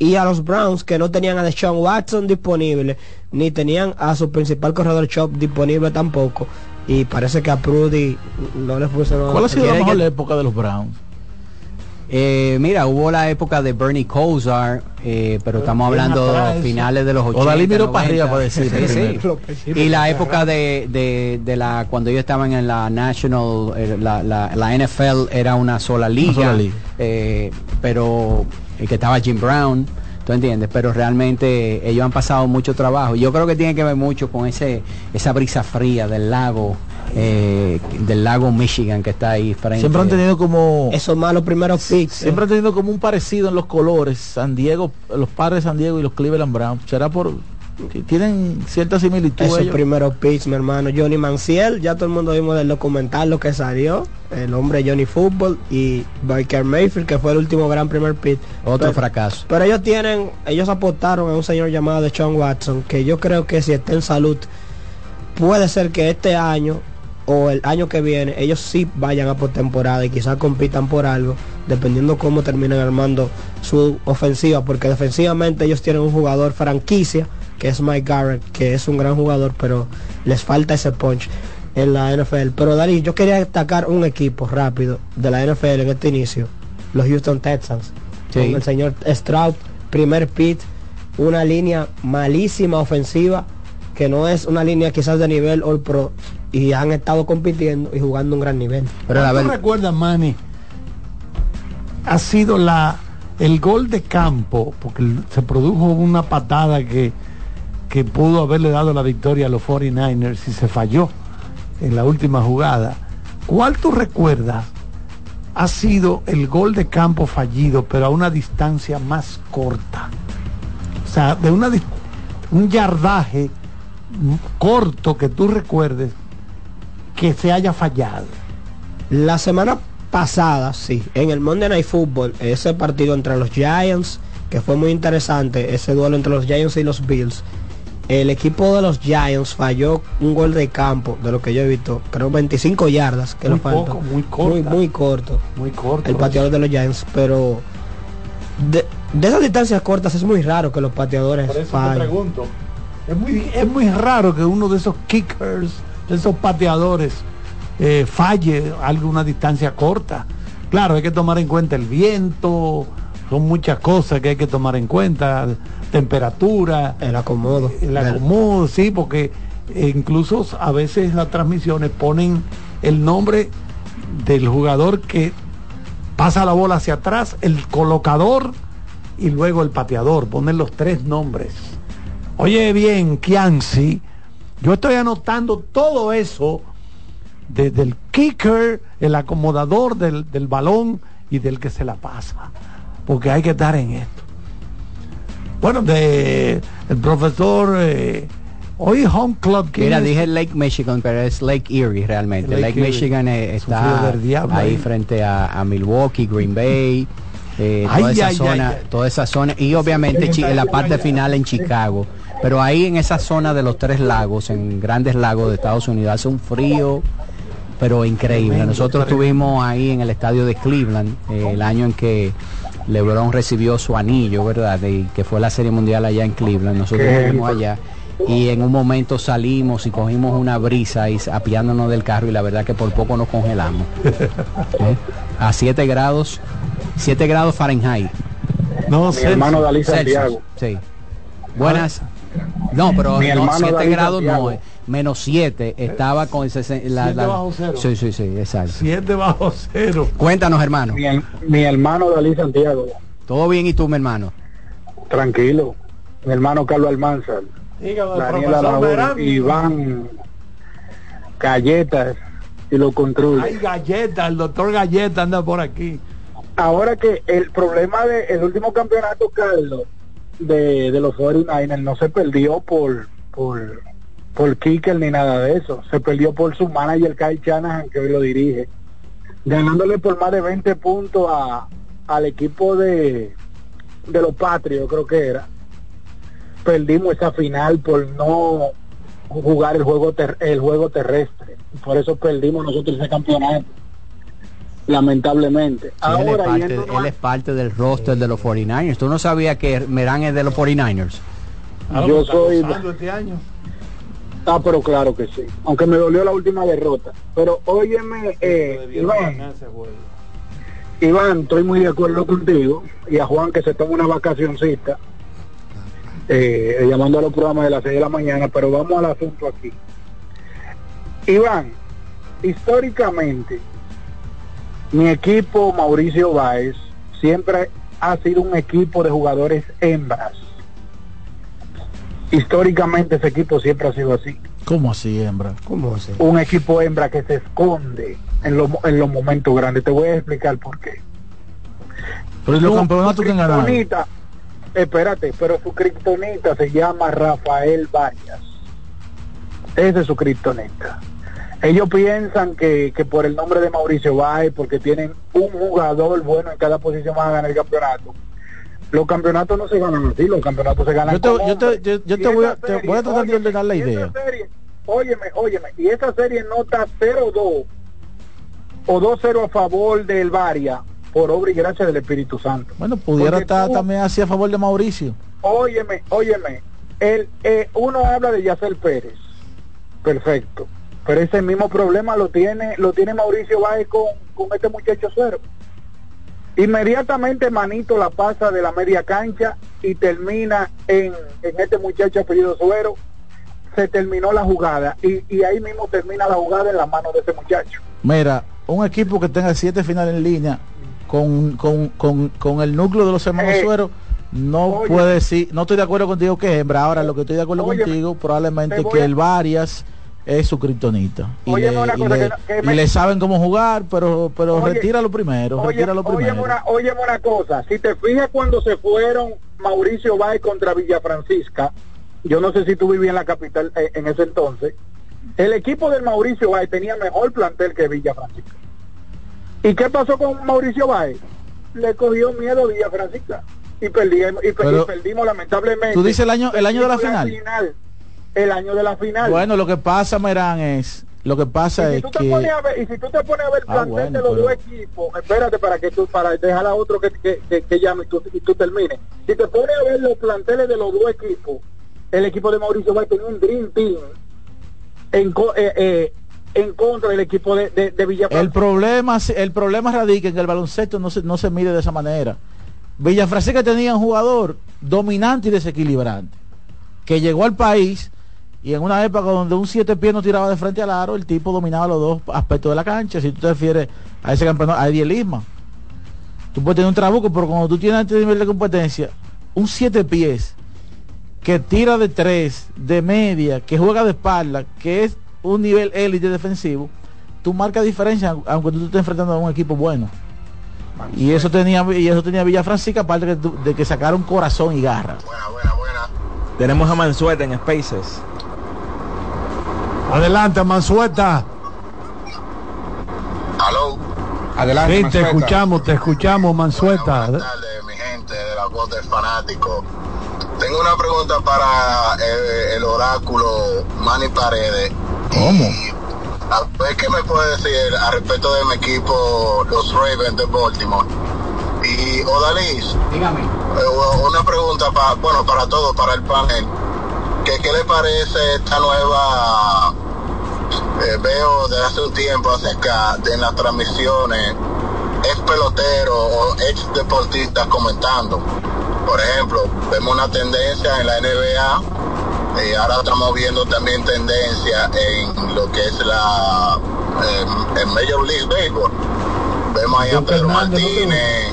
y a los Browns que no tenían a Deshaun Watson disponible ni tenían a su principal corredor Chop disponible tampoco y parece que a Prudy no le funcionó. ¿Cuál ha sido la mejor que- época de los Browns? Eh, mira, hubo la época de Bernie Kosar, eh, pero estamos hablando de finales de los 80. O Dalí miró para 90. arriba para decir Sí, sí. primero. Y la época de, de, de la cuando ellos estaban en la National, eh, la, la, la NFL era una sola liga, sola liga. eh, pero que estaba Jim Brown, ¿tú entiendes? Pero realmente ellos han pasado mucho trabajo. Yo creo que tiene que ver mucho con ese esa brisa fría del lago, eh, del lago Michigan que está ahí frente. Siempre han tenido como... Esos malos primeros picks. Siempre han tenido como un parecido en los colores. San Diego, los padres de San Diego y los Cleveland Browns. ¿Será por... que tienen cierta similitud Esos ellos? primeros picks, mi hermano. Johnny Manciel, ya todo el mundo vimos del documental lo que salió. El hombre Johnny Football y Baker Mayfield, que fue el último gran primer pick. Otro Pero- fracaso. Pero ellos tienen, ellos apostaron a un señor llamado de Sean Watson, que yo creo que si está en salud, puede ser que este año o el año que viene ellos sí vayan a postemporada y quizás compitan por algo, dependiendo cómo terminen armando su ofensiva, porque defensivamente ellos tienen un jugador franquicia, que es Mike Garrett, que es un gran jugador, pero les falta ese punch en la NFL. Pero Dalí, yo quería destacar un equipo rápido de la NFL en este inicio, los Houston Texans, Sí. con el señor Stroud, primer pit, una línea malísima ofensiva que no es una línea quizás de nivel All Pro y han estado compitiendo y jugando un gran nivel. Pero ¿Tú recuerdas, Manny? Ha sido la el gol de campo, porque se produjo una patada que, que pudo haberle dado la victoria a los 49ers y se falló en la última jugada. ¿Cuál tú recuerdas ha sido el gol de campo fallido, pero a una distancia más corta? O sea, de una, un yardaje corto que tú recuerdes que se haya fallado. La semana pasada, sí, en el Monday Night Football, ese partido entre los Giants, que fue muy interesante, ese duelo entre los Giants y los Bills, el equipo de los Giants falló un gol de campo, de lo que yo he visto, creo 25 yardas, que muy lo faltó. muy, corto. muy, corto. Muy corto. El pateador de los Giants, pero de, esas distancias cortas es muy raro que los pateadores Por eso te pregunto. Es muy, es muy raro que uno de esos kickers, de esos pateadores, eh, falle alguna distancia corta. Claro, hay que tomar en cuenta el viento, son muchas cosas que hay que tomar en cuenta, temperatura, el acomodo, el acomodo, sí, porque incluso a veces las transmisiones ponen el nombre del jugador que pasa la bola hacia atrás, el colocador y luego el pateador, ponen los tres nombres. Oye bien, Kianci, yo estoy anotando todo eso desde el kicker, el acomodador del, del balón y del que se la pasa porque hay que estar en esto. Bueno, de el profesor eh, hoy Home Club. Mira, dije Lake Michigan, pero es Lake Erie realmente. Lake, Michigan eh, está ahí frente a, Milwaukee, Green Bay. Eh, toda esa zona, toda esa zona y obviamente en la parte final en Chicago. Pero ahí en esa zona de los tres lagos, en grandes lagos de Estados Unidos, hace un frío, pero increíble. Nosotros estuvimos ahí en el estadio de Cleveland el año en que LeBron recibió su anillo, ¿verdad? Que fue la Serie Mundial allá en Cleveland. Nosotros fuimos allá y en un momento salimos y cogimos una brisa y apiándonos del carro y la verdad que por poco nos congelamos. [laughs] ¿Eh? A 7 grados, 7 grados Fahrenheit. No, Mi hermano Dalí Santiago. Sí. Buenas. No, pero 7 grados no, menos 7 estaba con ese, la, bajo cero. Sí, sí, sí, exacto. 7 bajo cero. Cuéntanos, hermano. Mi, mi hermano Dalí Santiago. Todo bien y tú, mi hermano. Tranquilo. Mi hermano Carlos Almanzar. Daniela Labor, Iván Galletas y lo controla. Hay Galleta, el doctor Galleta anda por aquí. Ahora que el problema del último campeonato, Carlos, de, de los 49ers no se perdió por, por, por Kicker ni nada de eso. Se perdió por su manager Kyle Shanahan, que hoy lo dirige. Ganándole por más de 20 puntos a, al equipo de, de los Patrios, creo que era. Perdimos esa final por no jugar el juego el juego terrestre. Por eso perdimos nosotros ese campeonato lamentablemente. Ahora, él, es parte, del roster de los 49ers. ¿Tú no sabías que Merán es de los 49ers? Yo soy... Este año. Ah, pero claro que sí. Aunque me dolió la última derrota. Pero óyeme, eh, Iván, Iván, estoy muy de acuerdo contigo. Y a Juan que se toma una vacacioncita. Eh, llamando a los programas de las 6 de la mañana. Pero vamos al asunto aquí. Iván, históricamente, mi equipo, Mauricio Báez, siempre ha sido un equipo de jugadores hembras. Históricamente ese equipo siempre ha sido así. ¿Cómo así, hembra? ¿Cómo así? Un equipo hembra que se esconde en, en los momentos grandes. Te voy a explicar por qué. Pero los campeonatos que ganaron. Espérate, pero su criptonita se llama Rafael Varias. Ese es su criptonita ellos piensan que, que por el nombre de Mauricio Bay, porque tienen un jugador bueno en cada posición van a ganar el campeonato. Los campeonatos no se ganan así, los campeonatos se ganan Yo te, yo te, yo, te, voy, a, te voy, a, tratar de dar la idea. Serie, óyeme, óyeme, y esa serie nota 0-2 o 2-0 a favor del Varia por obra y gracia del Espíritu Santo. Bueno, pudiera estar también así a favor de Mauricio. Óyeme, óyeme, el, eh, uno habla de Yacel Pérez. Perfecto pero ese mismo problema lo tiene, lo tiene Mauricio Báez con, con este muchacho suero. Inmediatamente Manito la pasa de la media cancha y termina en, en este muchacho apellido Suero se terminó la jugada y, y ahí mismo termina la jugada en las manos de ese muchacho. Mira, un equipo que tenga siete finales en línea con, con, con, con el núcleo de los hermanos Eh, Suero, no oye. puede decir, no estoy de acuerdo contigo que es hembra. Ahora, lo que estoy de acuerdo Oye, contigo, probablemente que a- el Varias es su kriptonita. Y, le, una y cosa le- que no- que y me- le saben cómo jugar, pero pero Oye, retíralo primero, Oye, retíralo primero. una, óyeme una cosa, si te fijas cuando se fueron Mauricio Báez contra Villa Francisca, yo no sé si tú vivías en la capital eh, en ese entonces, el equipo del Mauricio Báez tenía mejor plantel que Villa Francisca. ¿Y qué pasó con Mauricio Báez? Le cogió miedo Villa Francisca y perdimos, y, per- Pero- y perdimos lamentablemente. ¿Tú dices el año- el año de la final? El año de la final. Bueno, lo que pasa, Merán, es, lo que pasa y si es tú te que pones a ver, y si tú te pones a ver el Ah, plantel bueno, de los pero- dos equipos, espérate para que tú, para dejar a otro que, que, que, que llame y tú, y tú termines. Si te pones a ver los planteles de los dos equipos, el equipo de Mauricio va a tener un Dream Team en, eh, eh, en contra del equipo de, de, de el Villafranca. problema el problema radica en que el baloncesto no se, no se mide de esa manera. Villafrancisca tenía un jugador dominante y desequilibrante que llegó al país y en una época donde un siete pies no tiraba de frente al aro, el tipo dominaba los dos aspectos de la cancha. Si tú te refieres a ese campeonato, a Eddie Lisma. Tú puedes tener un trabuco, pero cuando tú tienes este nivel de competencia, un siete pies que tira de tres, de media, que juega de espalda, que es un nivel élite defensivo, tú marcas diferencia aunque tú te estés enfrentando a un equipo bueno. Y eso tenía y eso tenía Villa Francisca, aparte que tú- de que sacaron corazón y garra. Tenemos a Mansueta en Spaces. Adelante, Mansueta. Aló. Adelante, Sí, te escuchamos, te escuchamos, Mansueta. mi gente de la voz del fanático. Tengo una pregunta para eh, el oráculo Manny Paredes. ¿Cómo? A ver qué me puede decir al respecto de mi equipo, los Ravens de Baltimore. Y Odalis, Dígame. eh, una pregunta para, bueno, para todos, para el panel. ¿Qué, qué le parece esta nueva, eh, veo desde hace un tiempo hacia acá, de en las transmisiones, ex pelotero o ex deportistas comentando? Por ejemplo, vemos una tendencia en la NBA y ahora estamos viendo también tendencia en lo que es la em, en Major League Baseball. Vemos ahí a Pedro Martínez,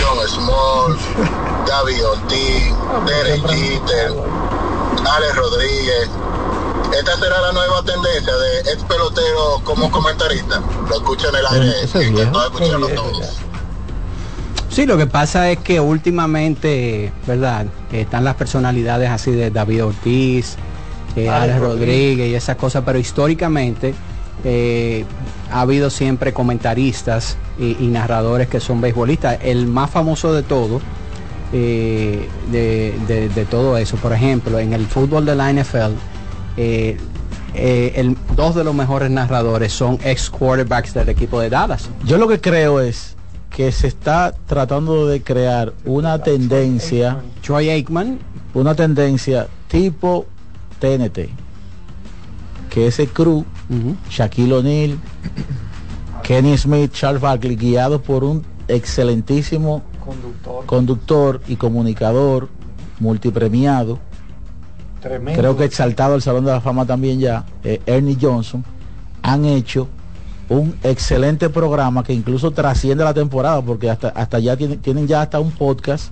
John Small, [laughs] David Ortiz, Derek Jeter, Alex Rodríguez. Esta será la nueva tendencia de ex pelotero como comentarista. Lo escucho en el aire escucharlo todos. Sí, lo que pasa es que últimamente, ¿verdad? Que están las personalidades así de David Ortiz, eh, Alex Rodríguez. Y esas cosas, pero históricamente eh, ha habido siempre comentaristas y, y narradores que son beisbolistas. El más famoso de todo, eh, de, de- de todo eso, por ejemplo, en el fútbol de la NFL, eh, eh, el- dos de los mejores narradores son ex quarterbacks del equipo de Dallas. Yo lo que creo es que se está tratando de crear una tendencia, Troy Aikman, una tendencia tipo TNT, que ese crew, Shaquille O'Neal, Kenny Smith, Charles Barkley, guiados por un excelentísimo conductor y comunicador multipremiado, Tremendo. creo que exaltado al Salón de la Fama también ya, eh, Ernie Johnson, han hecho un excelente programa que incluso trasciende la temporada, porque hasta, hasta ya tienen, tienen ya hasta un podcast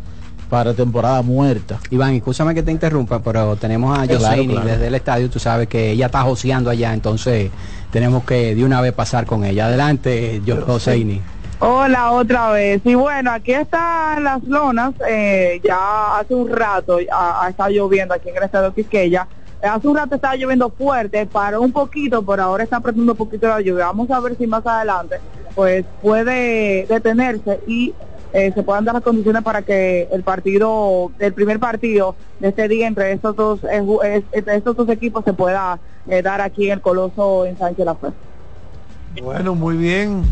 para temporada muerta. Iván, escúchame que te interrumpa, pero tenemos a Claro, Joseini claro. desde el estadio, tú sabes que ella está joseando allá, entonces tenemos que de una vez pasar con ella. Adelante, yo, Joseini. Hola otra vez. Y bueno, aquí están las lonas. eh, ya hace un rato ha, estado lloviendo aquí en el estado de Quisqueya. Hace un rato estaba lloviendo fuerte, paró un poquito, pero ahora está apretando un poquito la lluvia. Vamos a ver si más adelante pues puede detenerse y eh, se puedan dar las condiciones para que el partido, el primer partido de este día entre estos dos, eh, eh, estos dos equipos se pueda eh, dar aquí en el Coloso en Sánchez La Fe. Bueno, muy bien.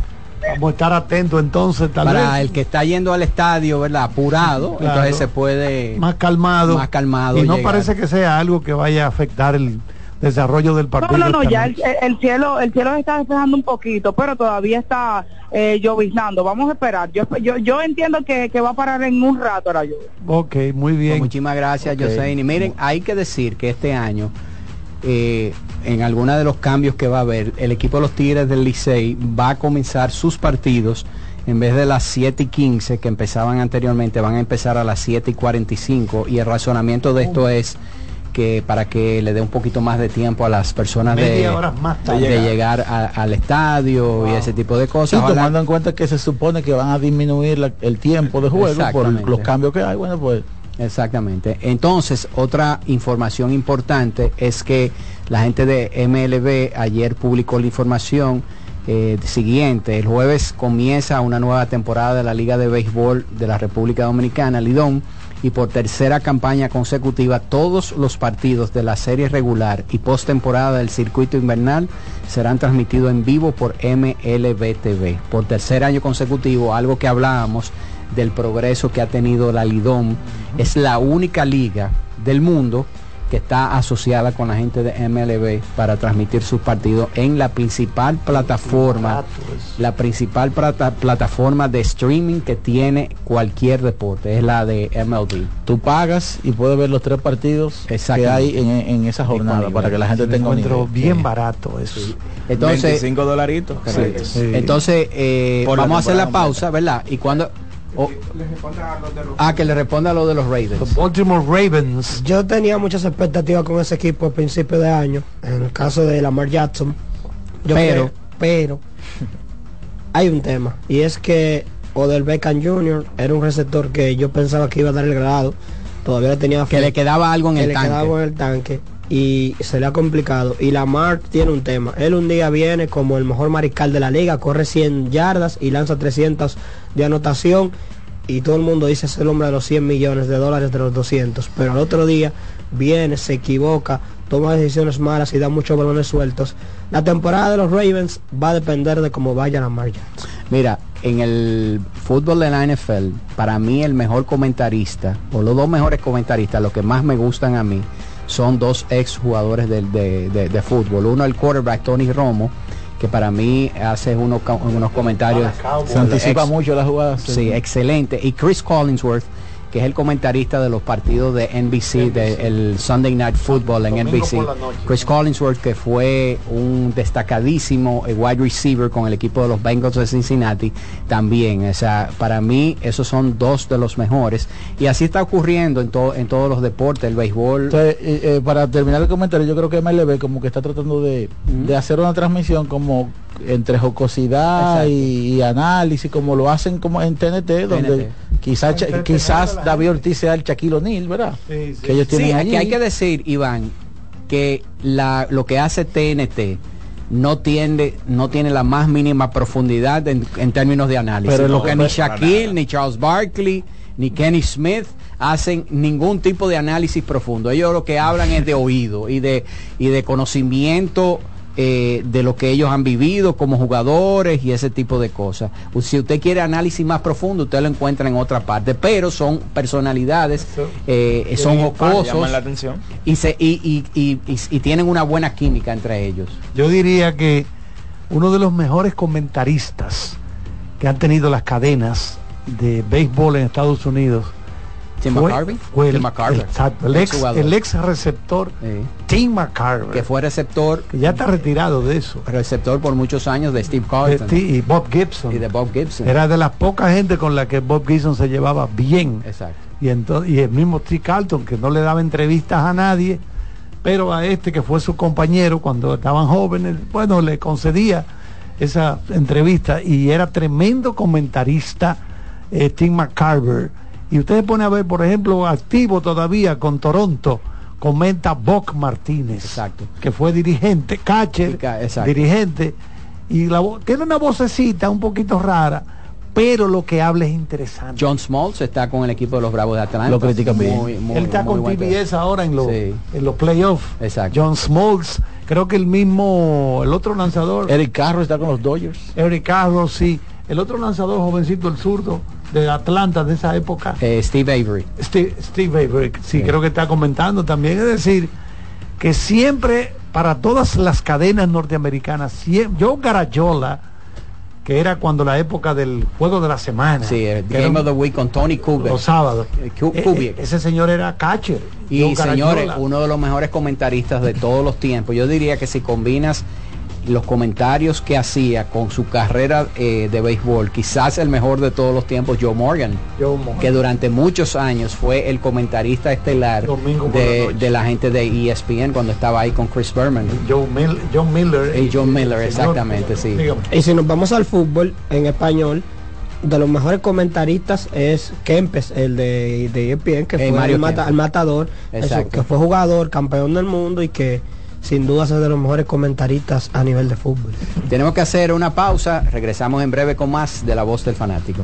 Vamos a estar atentos entonces, tal Para vez. el que está yendo al estadio, ¿verdad? Apurado, Claro. entonces se puede Más calmado. Más calmado. Y no llegar. parece que sea algo que vaya a afectar el desarrollo del partido. No, no, no, esta ya el, el cielo el cielo se está despejando un poquito, pero todavía está eh, lloviznando. Vamos a esperar. Yo, yo, yo entiendo que, que va a parar en un rato la lluvia. Ok, muy bien. Pues muchísimas gracias, Ok. Joseini. Miren, hay que decir que este año eh, en alguna de los cambios que va a haber, el equipo de los Tigres del Licey va a comenzar sus partidos en vez de las 7 y 15 que empezaban anteriormente, van a empezar a las 7 y 45 y el razonamiento de esto es que para que le dé un poquito más de tiempo a las personas de, más llegar a- al estadio y ese tipo de Y cosas. Ojalá- tomando en cuenta que se supone que van a disminuir la- el tiempo de juego por los cambios que hay, bueno, pues Exactamente. Entonces, otra información importante es que la gente de MLB ayer publicó la información eh, siguiente. El jueves comienza una nueva temporada de la Liga de Béisbol de la República Dominicana, Lidón, y por tercera campaña consecutiva todos los partidos de la serie regular y postemporada del circuito invernal serán transmitidos en vivo por MLB TV. Por tercer año consecutivo, algo que hablábamos del progreso que ha tenido la Lidón. Es la única liga del mundo que está asociada con la gente de MLB para transmitir sus partidos en la principal plataforma, la principal plata- plataforma de streaming que tiene cualquier deporte, es la de MLB. tú pagas y puedes ver los tres partidos que hay en, en esa jornada para que la gente Me tenga un encuentro nivel. bien barato eso. Entonces, 25 dolaritos. Sí. Entonces, eh, vamos a hacer la pausa, ¿verdad? Y cuando... oh, ah, que le responda a lo de los Raiders. Baltimore Ravens. Yo tenía muchas expectativas con ese equipo a principio de año, en el caso de Lamar Jackson. Yo Pero- creo- pero hay un tema y es que Odell Beckham Jr. era un receptor que yo pensaba que iba a dar el grado. Todavía tenía Que fe, le quedaba algo en que el le tanque. quedaba en el tanque y se le ha complicado. Y Lamar tiene un tema. Él un día viene como el mejor mariscal de la liga, corre 100 yardas y lanza 300 de anotación. Y todo el mundo dice es el hombre de los 100 millones de dólares de los 200. Pero al otro día viene, se equivoca, toma decisiones malas y da muchos balones sueltos. La temporada de los Ravens va a depender de cómo vaya Lamar Jackson. Mira, en el fútbol de la NFL, para mí el mejor comentarista, o los dos mejores comentaristas, los que más me gustan a mí, son dos ex jugadores del- de, de- de fútbol. Uno el quarterback Tony Romo, que para mí hace unos, ca- unos comentarios. Se anticipa ex- mucho la jugada. Sí, excelente. Y Chris Collinsworth, que es el comentarista de los partidos de NBC, del Sunday Night Football en Domingo NBC. Chris Collinsworth, que fue un destacadísimo eh, wide receiver con el equipo de los Bengals de Cincinnati, también. O sea, para mí esos son dos de los mejores. Y así está ocurriendo en, to- en todos los deportes, el béisbol. Entonces, eh, eh, para terminar el comentario, yo creo que MLB como que está tratando de, de hacer una transmisión como entre jocosidad y, y análisis, como lo hacen como en TNT, donde quizás quizás David Ortiz sea el Shaquille O'Neal, ¿verdad? Que ellos tienen Sí, allí. que hay que decir, Iván, que la, lo que hace TNT no tiene, no tiene la más mínima profundidad en, en términos de análisis. Pero lo porque que- ni Shaquille, ni Charles Barkley, ni Kenny Smith hacen ningún tipo de análisis profundo. Ellos lo que hablan es de oído y de, y de conocimiento eh, de lo que ellos han vivido como jugadores y ese tipo de cosas. Si usted quiere análisis más profundo, usted lo encuentra en otra parte, pero son personalidades, eh, son jocosos Llaman la atención. y, se, y, y- y- y- y tienen una buena química entre ellos. Yo diría que uno de los mejores comentaristas que han tenido las cadenas de béisbol en Estados Unidos Tim fue, McCarvey. fue el, Tim McCarver. exacto, el ex, Exjugador. el ex receptor Tim McCarver que fue receptor que ya está retirado de eso receptor por muchos años de Steve Carlton y Bob Gibson y de Bob Gibson. era de las pocas gente con la que Bob Gibson se llevaba bien Exacto. y entonces y el mismo Steve Carlton que no le daba entrevistas a nadie pero a este que fue su compañero cuando estaban jóvenes bueno le concedía esa entrevista y era tremendo comentarista eh, Tim McCarver y usted se pone a ver por ejemplo activo todavía con Toronto comenta Bob Martínez Exacto. que fue dirigente catcher Y ca- exacto. dirigente y la tiene una vocecita un poquito rara pero lo que habla es interesante John Smalls está con el equipo de los Bravos de Atlanta. Lo critican bien. Muy- muy- él está muy con TBS ahora en los Sí. en los playoffs Exacto. John Smoltz creo que el mismo el otro lanzador Eric Carro está con los Dodgers. Eric Carlos sí el otro lanzador jovencito el zurdo de Atlanta de esa época Eh, Steve Avery. Steve, Steve Avery, sí, Sí. creo que está comentando también. Es decir, que siempre, para todas las cadenas norteamericanas, siem- Joe Garayola que era cuando la época del juego de la semana. Sí, el Game era of the Week con Tony Kubiak. Los sábados. Eh, Kubiak. eh, ese señor era catcher. Y señores, uno de los mejores comentaristas de todos los tiempos. Yo diría que si combinas los comentarios que hacía con su carrera eh, de béisbol, quizás el mejor de todos los tiempos, Joe Morgan, Joe Morgan. que durante muchos años fue el comentarista estelar de, de la gente de E ESPN cuando estaba ahí con Chris Berman. Joe Mil- John Miller. Y John Miller, exactamente, sí. dígame. Y si nos vamos al fútbol en español, de los mejores comentaristas es Kempes, el de, de ESPN, que Eh, fue Mario el, mata- el matador, eso, que fue jugador, campeón del mundo y que sin duda es de los mejores comentaristas a nivel de fútbol. Tenemos que hacer una pausa, regresamos en breve con más de la voz del fanático.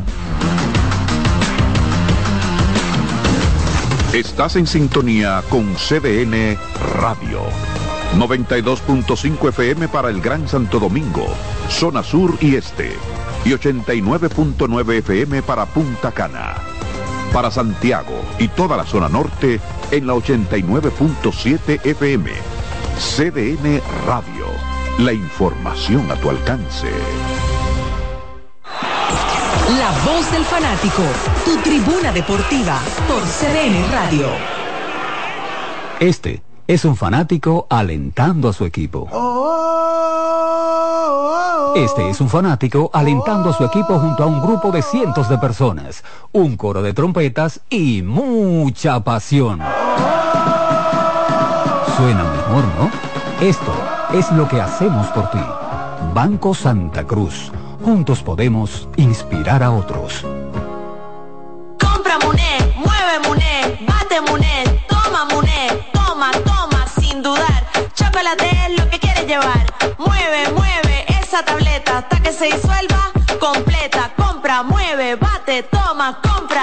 Estás en sintonía con CDN Radio. 92.5 FM para el Gran Santo Domingo, zona sur y este. Y 89.9 FM para Punta Cana. Para Santiago y toda la zona norte en la 89.7 FM. CDN Radio. La información a tu alcance. La voz del fanático, tu tribuna deportiva por CDN Radio. Este es un fanático alentando a su equipo. Este es un fanático alentando a su equipo junto a un grupo de cientos de personas, un coro de trompetas y mucha pasión. Suena mejor, ¿no? Esto es lo que hacemos por ti. Banco Santa Cruz. Juntos podemos inspirar a otros. Compra Muné, mueve Muné, bate Muné, toma Muné, toma, toma, sin dudar. Chocolate es lo que quieres llevar. Mueve, mueve esa tableta hasta que se disuelva completa. Compra, mueve, bate, toma, compra,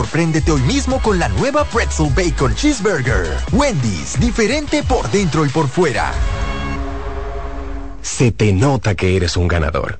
sorpréndete hoy mismo con la nueva Pretzel Bacon Cheeseburger. Wendy's, diferente por dentro y por fuera. Se te nota que eres un ganador.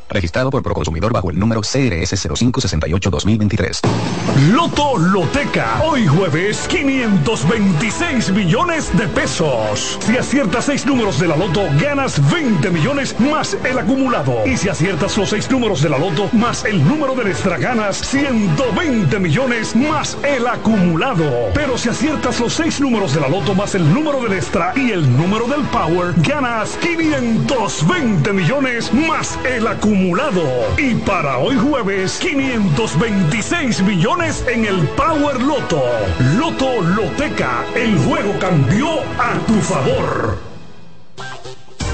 Registrado por Proconsumidor bajo el número CRS 0568-2023. Loto Loteca. Hoy jueves, 526 millones de pesos. Si aciertas seis números de la Loto, ganas 20 millones más el acumulado. Y si aciertas los seis números de la Loto más el número del extra, ganas 120 millones más el acumulado. Pero si aciertas los seis números de la Loto más el número del extra y el número del Power, ganas 520 millones más el acumulado. Y para hoy jueves, 526 millones en el Power Loto. Loto Loteca, el juego cambió a tu favor.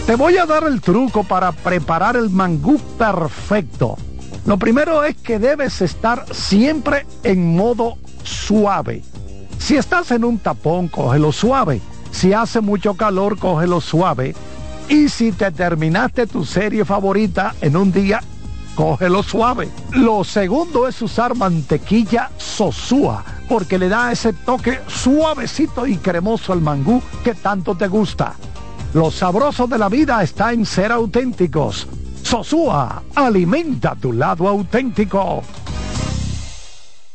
Te voy a dar el truco para preparar el mangú perfecto. Lo primero es que debes estar siempre en modo suave. Si estás en un tapón, cógelo suave. Si hace mucho calor, cógelo suave. Y si te terminaste tu serie favorita en un día, cógelo suave. Lo segundo es usar mantequilla sosúa, porque le da ese toque suavecito y cremoso al mangú que tanto te gusta. Lo sabroso de la vida está en ser auténticos. Sosúa, alimenta tu lado auténtico.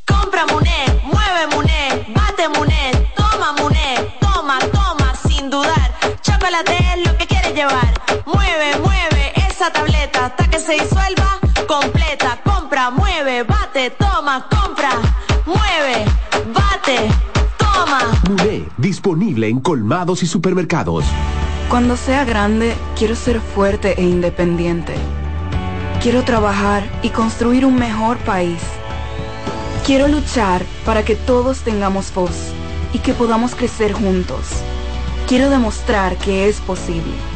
Compra Muné, mueve Muné, bate Muné, toma Muné, toma, toma, sin dudar. Llevar. Mueve, mueve esa tableta hasta que se disuelva completa. Compra, mueve, bate, toma, compra, mueve, bate, toma. Muné, disponible en colmados y supermercados. Cuando sea grande, quiero ser fuerte e independiente. Quiero trabajar y construir un mejor país. Quiero luchar para que todos tengamos voz y que podamos crecer juntos. Quiero demostrar que es posible.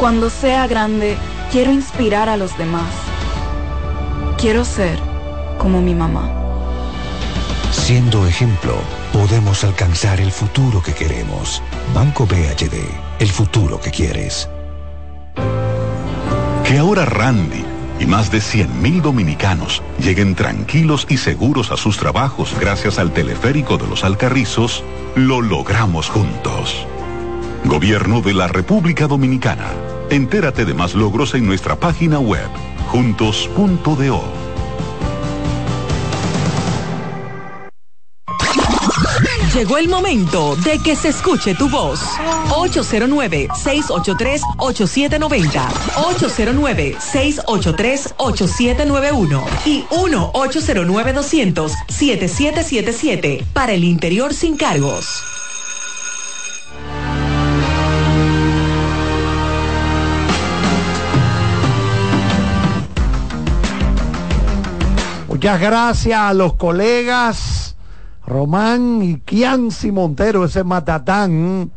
Cuando sea grande, quiero inspirar a los demás. Quiero ser como mi mamá. Siendo ejemplo, podemos alcanzar el futuro que queremos. Banco BHD, el futuro que quieres. Que ahora Randy y más de 100.000 dominicanos lleguen tranquilos y seguros a sus trabajos gracias al teleférico de los Alcarrizos, lo logramos juntos. Gobierno de la República Dominicana. Entérate de más logros en nuestra página web, juntos.do. Llegó el momento de que se escuche tu voz. 809-683-8790. 809-683-8791. Y 1-809-200-7777. Para el interior sin cargos. Muchas gracias a los colegas Román y Kianci Montero, ese matatán.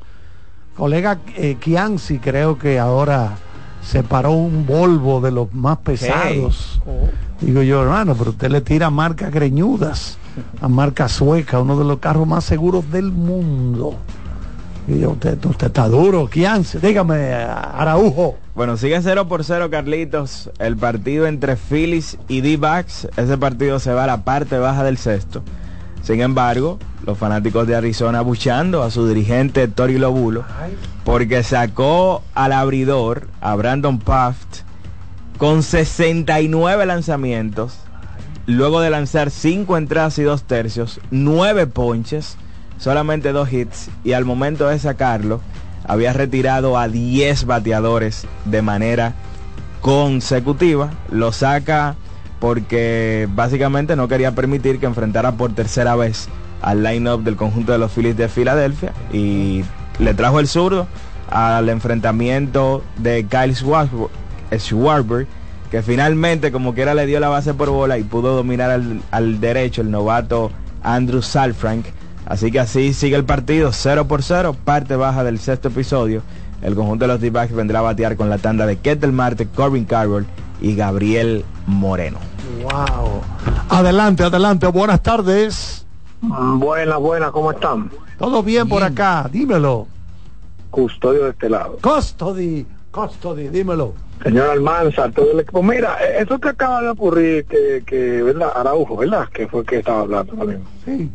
Colega eh, Kianci, creo que ahora se paró un Volvo de los más pesados. Digo yo, hermano, pero usted le tira marcas greñudas, a marca sueca, uno de los carros más seguros del mundo. Usted, usted está duro, Kianci. Dígame, Araujo. Bueno, sigue 0 por 0 Carlitos. El partido entre Phillies y D-Backs. Ese partido se va a la parte baja del sexto. Sin embargo, los fanáticos de Arizona buchando a su dirigente Tori Lobulo porque sacó al abridor, a Brandon Paft, con 69 lanzamientos, luego de lanzar 5 entradas y 2 tercios, 9 ponches, solamente 2 hits, y al momento de sacarlo, había retirado a 10 bateadores de manera consecutiva. Lo saca porque básicamente no quería permitir que enfrentara por tercera vez al line-up del conjunto de los Phillies de Filadelfia y le trajo el zurdo al enfrentamiento de Kyle Schwarber, que finalmente como quiera le dio la base por bola y pudo dominar al, al derecho el novato Andrew Salfrank. Así que así sigue el partido, 0 por 0, parte baja del sexto episodio. El conjunto de los D-Backs vendrá a batear con la tanda de Ketel Marte, Corbin Carroll y Gabriel Moreno. Wow. Adelante, adelante, buenas tardes. Buenas, buenas, ¿cómo están? Todo bien, por acá, dímelo. Custodio de este lado. Custody, custody, dímelo. Señor Almanza, todo el equipo. Mira, eso que acaba de ocurrir, que, que ¿verdad? Araujo, ¿verdad? Que fue que estaba hablando mismo. Sí.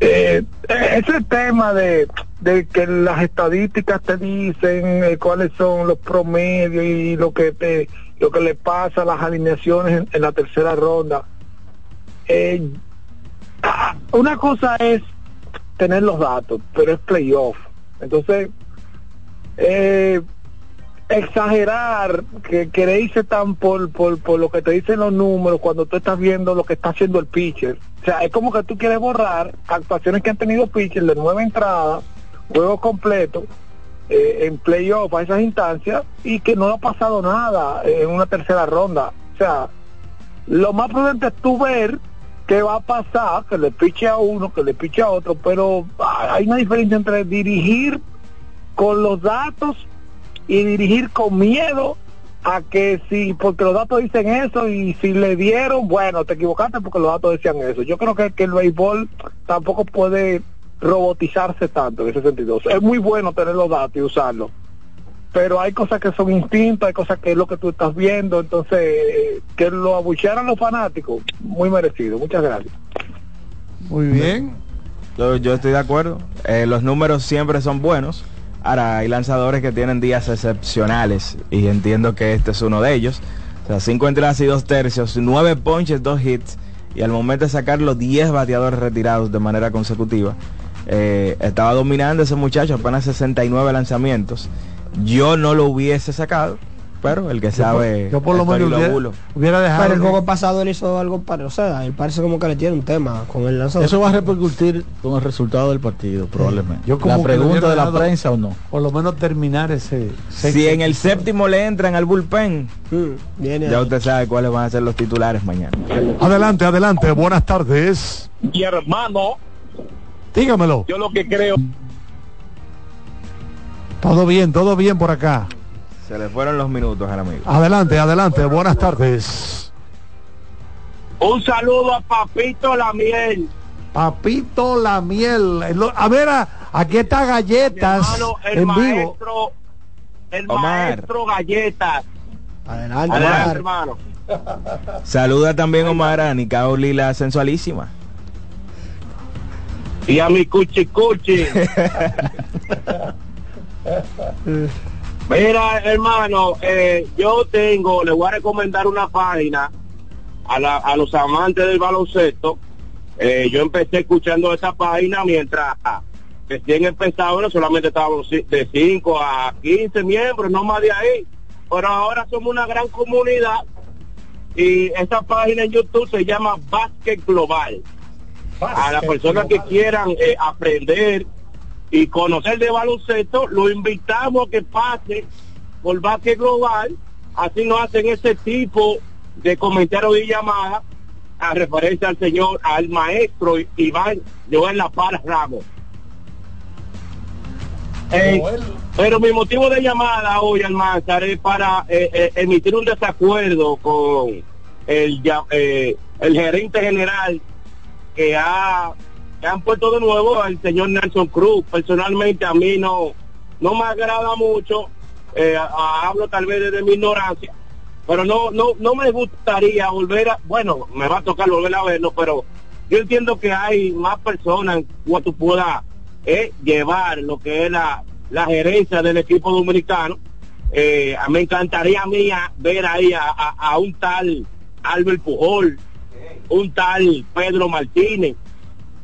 Eh, ese tema de, de que las estadísticas te dicen eh, cuáles son los promedios y lo que te lo que le pasa a las alineaciones en, en la tercera ronda. Eh, ah, una cosa es tener los datos, pero es playoff. Entonces, eh, exagerar que creerse tan por, por, por lo que te dicen los números cuando tú estás viendo lo que está haciendo el pitcher. O sea, es como que tú quieres borrar actuaciones que han tenido pitchers de nueva entrada, juego completo, eh, en playoff a esas instancias y que no ha pasado nada en una tercera ronda. O sea, lo más prudente es tú ver qué va a pasar, que le piche a uno, que le piche a otro, pero hay una diferencia entre dirigir con los datos y dirigir con miedo a que si, porque los datos dicen eso y si le dieron, bueno, te equivocaste porque los datos decían eso. Yo creo que, que el béisbol tampoco puede robotizarse tanto en ese sentido. Es muy bueno tener los datos y usarlos, pero hay cosas que son instintos, hay cosas que es lo que tú estás viendo, entonces que lo abuchearan los fanáticos, muy merecido. Muchas gracias. Muy bien. Yo, yo estoy de acuerdo. Eh, los números siempre son buenos. Ahora, hay lanzadores que tienen días excepcionales y entiendo que este es uno de ellos. O sea, cinco entradas y dos tercios, nueve ponches, dos hits y al momento de sacarlo 10 bateadores retirados de manera consecutiva. Eh, estaba dominando ese muchacho, apenas 69 lanzamientos. Yo no lo hubiese sacado, Pero el que sabe. yo por lo menos hubiera- hubiera dejado Pero el que- juego pasado él hizo algo para, o sea, él parece como que le tiene un tema con el lanzador. Eso va a repercutir con el resultado del partido, probablemente. Yo como la pregunta de la prensa o no. Por lo menos terminar ese. Si en el séptimo le entran al bullpen, viene ya ahí. usted sabe cuáles van a ser los titulares mañana. Adelante, adelante. Buenas tardes. Mi hermano, Dígamelo. yo lo que creo, Todo bien, todo bien por acá. Se le fueron los minutos al amigo. Adelante, adelante. Buenas tardes. un saludo a Papito La Miel. Papito la miel. A ver, a- aquí está galletas Hermano, el en vivo. maestro, el Omar. maestro Galletas. Adelante, Adelante, Omar. hermano. Saluda también Omar a Nicao Lila sensualísima. Y a mi cuchi cuchi. [laughs] Mira, hermano, eh, yo tengo, le voy a recomendar una página a, la- a los amantes del baloncesto. Eh, yo empecé escuchando esa página mientras recién empezaba, solamente estábamos de 5 a 15 miembros, no más de ahí. Pero ahora somos una gran comunidad y esta página en YouTube se llama Basket Global. A las personas que quieran eh, aprender y conocer de baloncesto, lo invitamos a que pase por Basket Global, así no hacen ese tipo de comentarios y llamadas a referencia al señor, al maestro Iván Joel La Paz Ramos. Eh, pero mi motivo de llamada hoy, Almanzar, es para eh, eh, emitir un desacuerdo con el, eh, el gerente general que ha han puesto de nuevo al señor Nelson Cruz. Personalmente a mí no no me agrada mucho, eh, hablo tal vez desde mi ignorancia, pero no no no me gustaría volver a, bueno, me va a tocar volver a verlo, pero yo entiendo que hay más personas que tú puedas eh, llevar lo que es la, la gerencia del equipo dominicano. Eh, me encantaría a mí a- ver ahí a, a- a un tal Albert Pujol, un tal Pedro Martínez.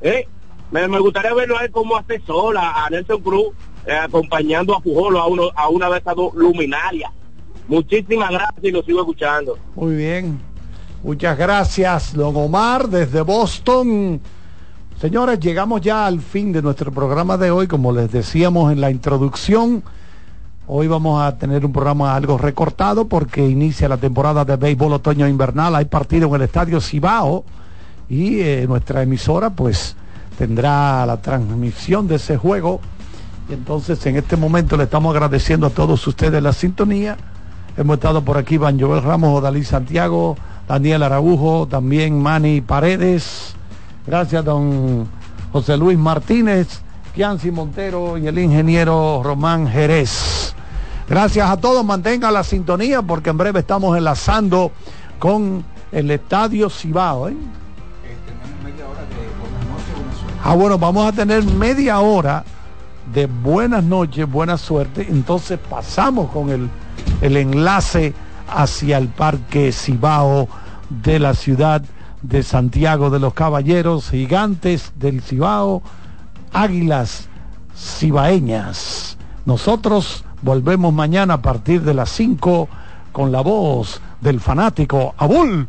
¿Eh? Me, me gustaría verlo a él como asesor a, Nelson Cruz, eh, acompañando a Pujol a, a una de esas dos luminarias. Muchísimas gracias y lo sigo escuchando. Muy bien. Muchas gracias, don Omar, desde Boston. Señores, llegamos ya al fin de nuestro programa de hoy. Como les decíamos en la introducción, hoy vamos a tener un programa algo recortado porque inicia la temporada de béisbol otoño-invernal. Hay partido en el Estadio Cibao y eh, nuestra emisora pues tendrá la transmisión de ese juego. Y entonces en este momento le estamos agradeciendo a todos ustedes la sintonía. Hemos estado por aquí Van Joel Ramos, Dalí Santiago, Daniel Araújo, también Manny Paredes. Gracias, don José Luis Martínez, Kianci Montero y el ingeniero Román Jerez. Gracias a todos, mantengan la sintonía porque en breve estamos enlazando con el Estadio Cibao. ¿eh? Ah, bueno, vamos a tener media hora de buenas noches, buena suerte. Entonces pasamos con el, el enlace hacia el Parque Cibao de la ciudad de Santiago de los Caballeros, gigantes del Cibao, águilas cibaeñas. Nosotros volvemos mañana a partir de las 5 con la voz del fanático Abul.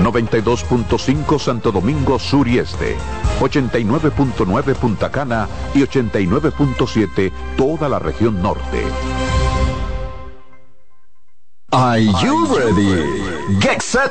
92.5 Santo Domingo Sur y Este, 89.9 Punta Cana y 89.7 toda la región norte. Are you ready? Get set.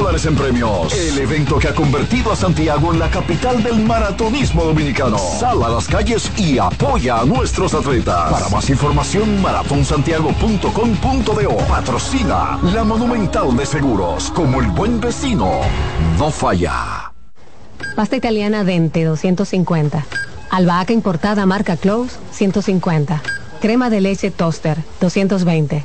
dólares en premios. El evento que ha convertido a Santiago en la capital del maratonismo dominicano. Sal a las calles y apoya a nuestros atletas. Para más información, maratonsantiago.com.do. Patrocina la Monumental de Seguros. Como el buen vecino, no falla. Pasta italiana Dente 250. Albahaca importada marca Close 150. Crema de leche Toaster 220.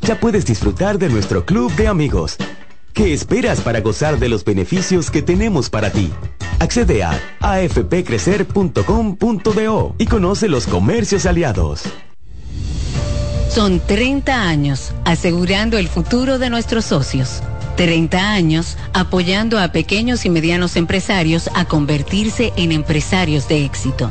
ya puedes disfrutar de nuestro club de amigos. ¿Qué esperas para gozar de los beneficios que tenemos para ti? Accede a afpcrecer.com.do y conoce los comercios aliados. Son 30 años asegurando el futuro de nuestros socios. 30 años apoyando a pequeños y medianos empresarios a convertirse en empresarios de éxito.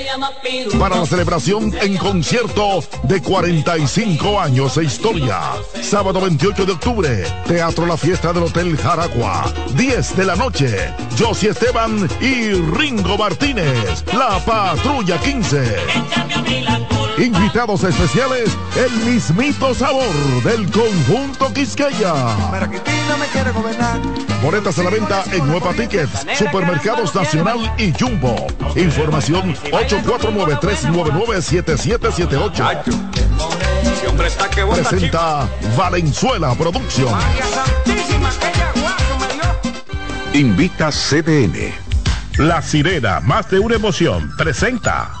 Para la celebración en concierto de 45 años de historia. Sábado 28 de octubre, Teatro La Fiesta del Hotel Jaragua. 10 de la noche, Josie Esteban y Ringo Martínez, la Patrulla 15. Invitados especiales, el mismito sabor del conjunto Quisqueya. Boletas a la venta en Nueva Tickets, Supermercados Nacional y Jumbo. Información 849-399-7778. Presenta Valenzuela Producción. Invita CDN. La sirena, más de una emoción, presenta.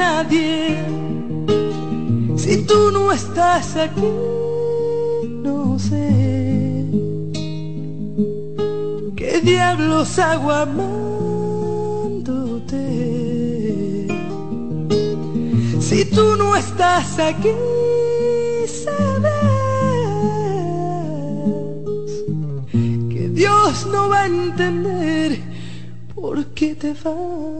Nadie. Si tú no estás aquí, no sé qué diablos hago amándote. Si tú no estás aquí, sabes que Dios no va a entender por qué te vas.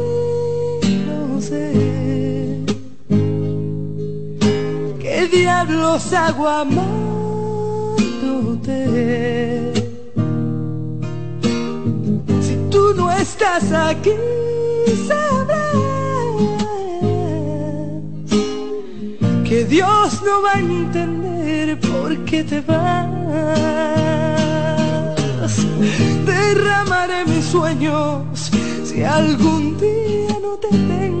sé qué diablos hago amándote. Si tú no estás aquí, sabrás que Dios no va a entender por qué te vas. Derramaré mis sueños si algún día no te tengo.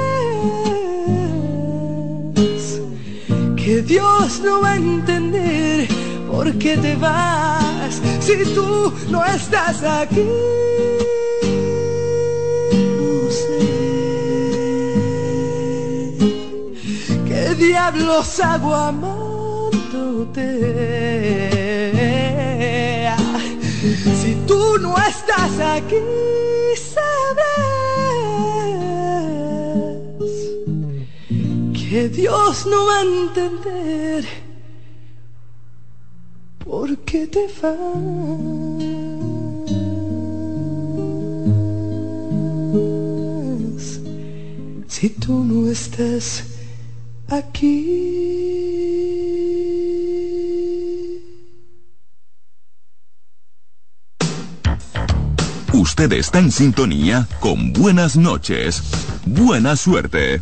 que Dios no va a entender por qué te vas. Si tú no estás aquí. ¿Qué diablos hago amándote? Si tú no estás aquí, Dios no va a entender por qué te vas. Si tú no estás aquí. Usted está en sintonía con Buenas noches. Buena suerte.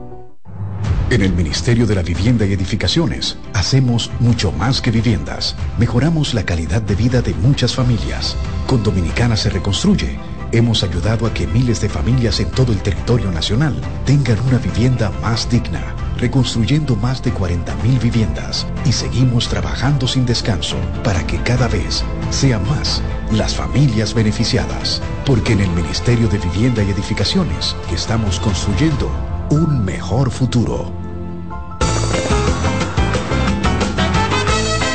En el Ministerio de la Vivienda y Edificaciones hacemos mucho más que viviendas. Mejoramos la calidad de vida de muchas familias. Con Dominicana se reconstruye. Hemos ayudado a que miles de familias en todo el territorio nacional tengan una vivienda más digna, reconstruyendo más de 40.000 viviendas y seguimos trabajando sin descanso para que cada vez sean más las familias beneficiadas. Porque en el Ministerio de Vivienda y Edificaciones estamos construyendo un mejor futuro.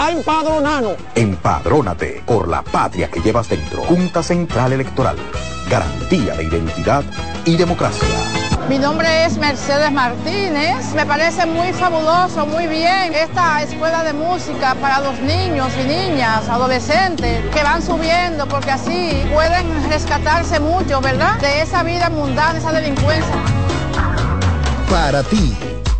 a empadronarnos. Empadrónate por la patria que llevas dentro. Junta Central Electoral. Garantía de identidad y democracia. Mi nombre es Mercedes Martínez. Me parece muy fabuloso, muy bien esta escuela de música para los niños y niñas, adolescentes, que van subiendo porque así pueden rescatarse mucho, ¿verdad? De esa vida mundana, esa delincuencia. Para ti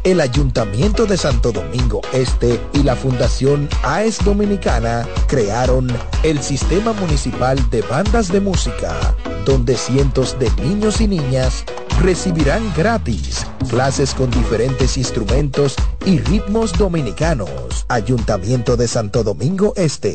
el Ayuntamiento de Santo Domingo Este y la Fundación AES Dominicana crearon el Sistema Municipal de Bandas de Música, donde cientos de niños y niñas recibirán gratis clases con diferentes instrumentos y ritmos dominicanos. Ayuntamiento de Santo Domingo Este.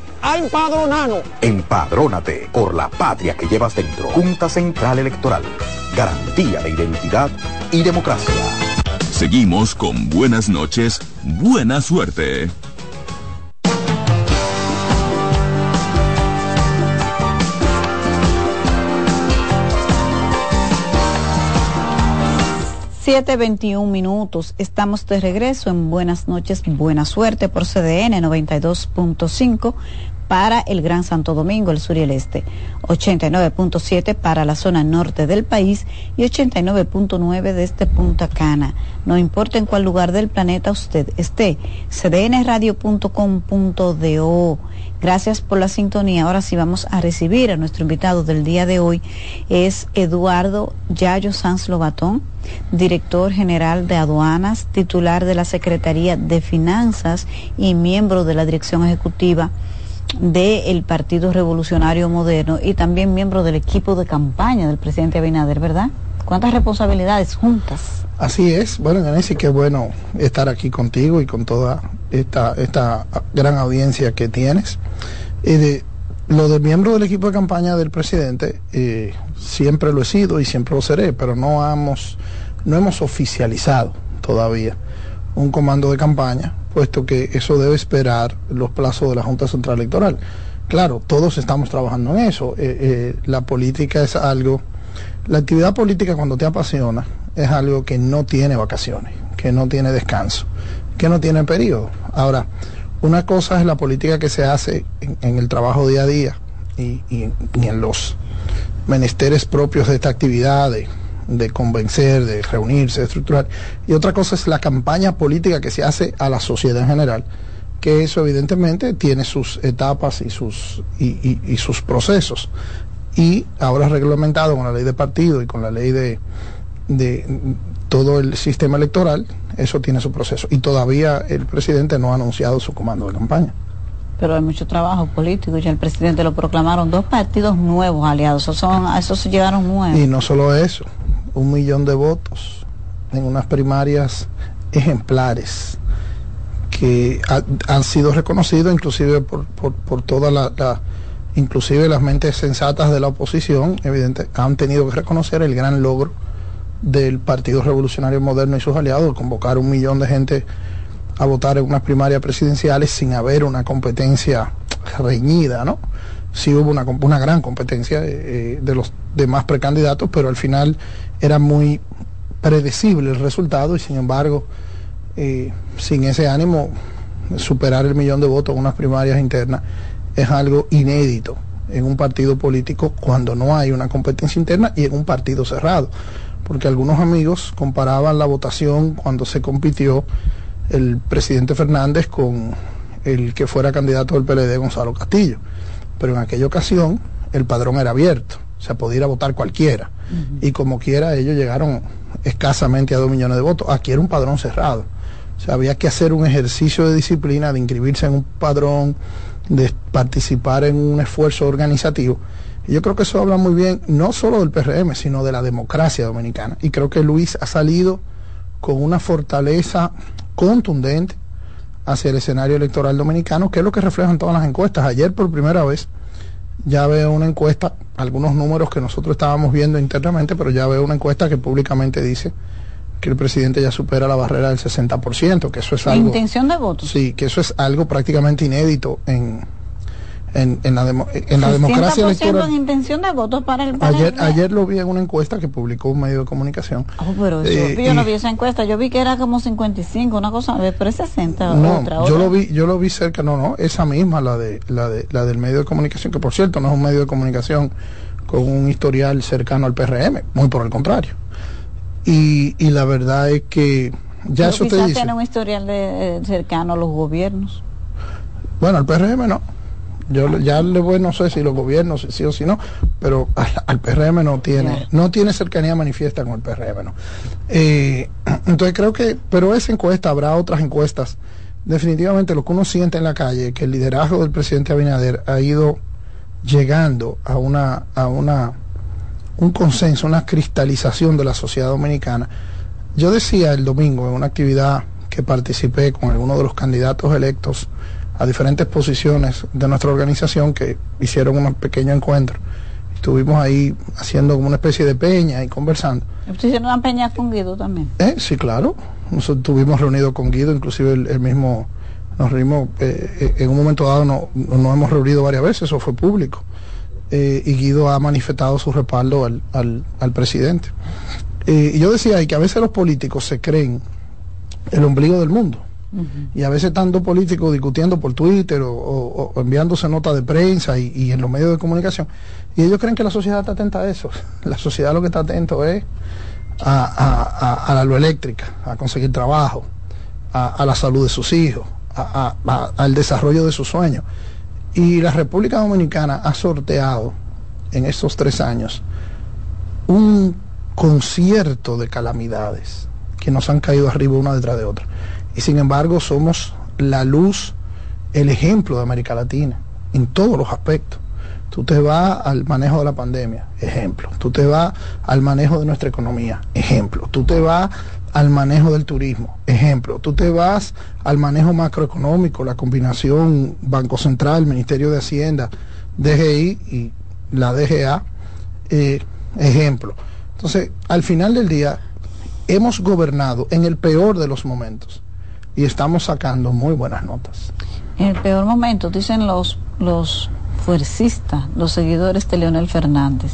a empadronarnos. Empadrónate por la patria que llevas dentro. Junta Central Electoral. Garantía de identidad y democracia. Seguimos con buenas noches, buena suerte. Siete veintiún minutos. Estamos de regreso en Buenas noches, buena suerte por CDN 92.5 para el Gran Santo Domingo, el sur y el este, 89.7 para la zona norte del país y 89.9 desde Punta Cana. No importa en cuál lugar del planeta usted esté, cdnradio.com.do. Gracias por la sintonía. Ahora sí vamos a recibir a nuestro invitado del día de hoy. Es Eduardo Yayo Sanz Lobatón, director general de aduanas, titular de la Secretaría de Finanzas y miembro de la dirección ejecutiva del Partido Revolucionario Moderno y también miembro del equipo de campaña del presidente Abinader, ¿verdad? ¿Cuántas responsabilidades juntas? Así es, bueno, Nancy, qué bueno estar aquí contigo y con toda esta, esta gran audiencia que tienes. Y de, lo de miembro del equipo de campaña del presidente, eh, siempre lo he sido y siempre lo seré, pero no hemos, no hemos oficializado todavía un comando de campaña, puesto que eso debe esperar los plazos de la Junta Central Electoral. Claro, todos estamos trabajando en eso. Eh, eh, la política es algo, la actividad política cuando te apasiona es algo que no tiene vacaciones, que no tiene descanso, que no tiene periodo. Ahora, una cosa es la política que se hace en, el trabajo día a día y, en los menesteres propios de esta actividad, convencer, de reunirse, de estructurar. Y otra cosa es la campaña política que se hace a la sociedad en general, que eso evidentemente tiene sus etapas y sus, y sus procesos. Y ahora reglamentado con la ley de partido y con la ley de, de todo el sistema electoral, eso tiene su proceso. Y todavía el presidente no ha anunciado su comando de campaña. Pero hay mucho trabajo político, ya el presidente lo proclamaron dos partidos nuevos aliados, esos son, a esos llegaron nuevos. Y no solo eso, un millón de votos en unas primarias ejemplares que han sido reconocidos inclusive por, por, toda la, inclusive las mentes sensatas de la oposición, evidente, han tenido que reconocer el gran logro del Partido Revolucionario Moderno y sus aliados, convocar un millón de gente a votar en unas primarias presidenciales sin haber una competencia reñida, ¿no? Sí hubo una, una gran competencia eh, de los demás precandidatos, pero al final era muy predecible el resultado y sin embargo, eh, sin ese ánimo, superar el millón de votos en unas primarias internas es algo inédito en un partido político cuando no hay una competencia interna y en un partido cerrado porque algunos amigos comparaban la votación cuando se compitió el presidente Fernández con el que fuera candidato del PLD, Gonzalo Castillo. Pero en aquella ocasión el padrón era abierto, o sea, podía ir a votar cualquiera. Y como quiera, ellos llegaron escasamente a dos millones de votos. Aquí era un padrón cerrado. O sea, había que hacer un ejercicio de disciplina, de inscribirse en un padrón, de participar en un esfuerzo organizativo y yo creo que eso habla muy bien, no solo del PRM, sino de la democracia dominicana. Y creo que Luis ha salido con una fortaleza contundente hacia el escenario electoral dominicano, que es lo que reflejan todas las encuestas. Ayer por primera vez ya veo una encuesta, algunos números que nosotros estábamos viendo internamente, pero ya veo una encuesta que públicamente dice que el presidente ya supera la barrera del 60%, que eso es algo... intención de voto? Sí, que eso es algo prácticamente inédito en, en, en la, en la democracia electoral. en intención de votos para el, ayer, ayer lo vi en una encuesta que publicó un medio de comunicación. Oh, pero eh, yo, no vi esa encuesta, yo vi que era como 55, una cosa, pero es 60. No, otra, yo lo vi, yo lo vi cerca, no, no, esa misma, la de, la de, la del medio de comunicación, que por cierto no es un medio de comunicación con un historial cercano al PRM, muy por el contrario. Y, y la verdad es que ya eso te dice. tiene un historial de, eh, cercano a los gobiernos. Bueno, al PRM no yo ya le voy, no sé si los gobiernos, sí o si no, pero al, PRM no tiene, no tiene cercanía manifiesta con el PRM, ¿no? Eh, entonces creo que, pero esa encuesta, habrá otras encuestas. Definitivamente lo que uno siente en la calle, que el liderazgo del presidente Abinader ha ido llegando a una, a una, un consenso, una cristalización de la sociedad dominicana. Yo decía el domingo en una actividad que participé con algunos de los candidatos electos a diferentes posiciones de nuestra organización que hicieron un pequeño encuentro. Estuvimos ahí haciendo como una especie de peña y conversando. hicieron una peña con Guido también? Eh, sí, claro. Nosotros estuvimos reunidos con Guido, inclusive el, mismo, nos reunimos, eh, eh, en un momento dado nos no hemos reunido varias veces, eso fue público. y Guido ha manifestado su respaldo al, al, al presidente. y yo decía ahí que a veces los políticos se creen el ombligo del mundo Y a veces dos políticos discutiendo por Twitter o, enviándose notas de prensa y, en los medios de comunicación. Y ellos creen que la sociedad está atenta a eso. [laughs] La sociedad lo que está atento es a, a- la luz eléctrica, a conseguir trabajo, a, la salud de sus hijos, al desarrollo de sus sueños. Y la República Dominicana ha sorteado en estos tres años un concierto de calamidades que nos han caído arriba una detrás de otra. Y sin embargo somos la luz, el ejemplo de América Latina en todos los aspectos. Tú te vas al manejo de la pandemia, ejemplo. Tú te vas al manejo de nuestra economía, ejemplo. Tú te vas al manejo del turismo, ejemplo. Tú te vas al manejo macroeconómico, la combinación Banco Central, Ministerio de Hacienda, DGI y la DGA, eh, ejemplo. Entonces, al final del día, hemos gobernado en el peor de los momentos y estamos sacando muy buenas notas. En el peor momento, dicen los, los fuercistas, los seguidores de Leonel Fernández,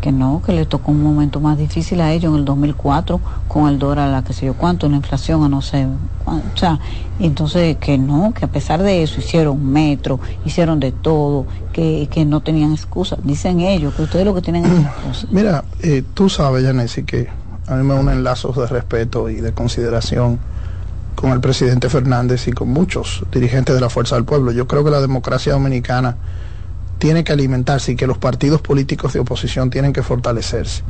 que no, que le tocó un momento más difícil a ellos en el 2004 con el dólar, la que sé yo cuánto, la inflación a no sé, cuán- o sea, y entonces que no, que a pesar de eso hicieron metro, hicieron de todo, que, que no tenían excusa. Dicen ellos que ustedes lo que tienen es [clears throat] excusa. Mira, eh, tú sabes, Yanesi, que a mí me unen lazos de respeto y de consideración con el presidente Fernández y con muchos dirigentes de la Fuerza del Pueblo. Yo creo que la democracia dominicana tiene que alimentarse y que los partidos políticos de oposición tienen que fortalecerse.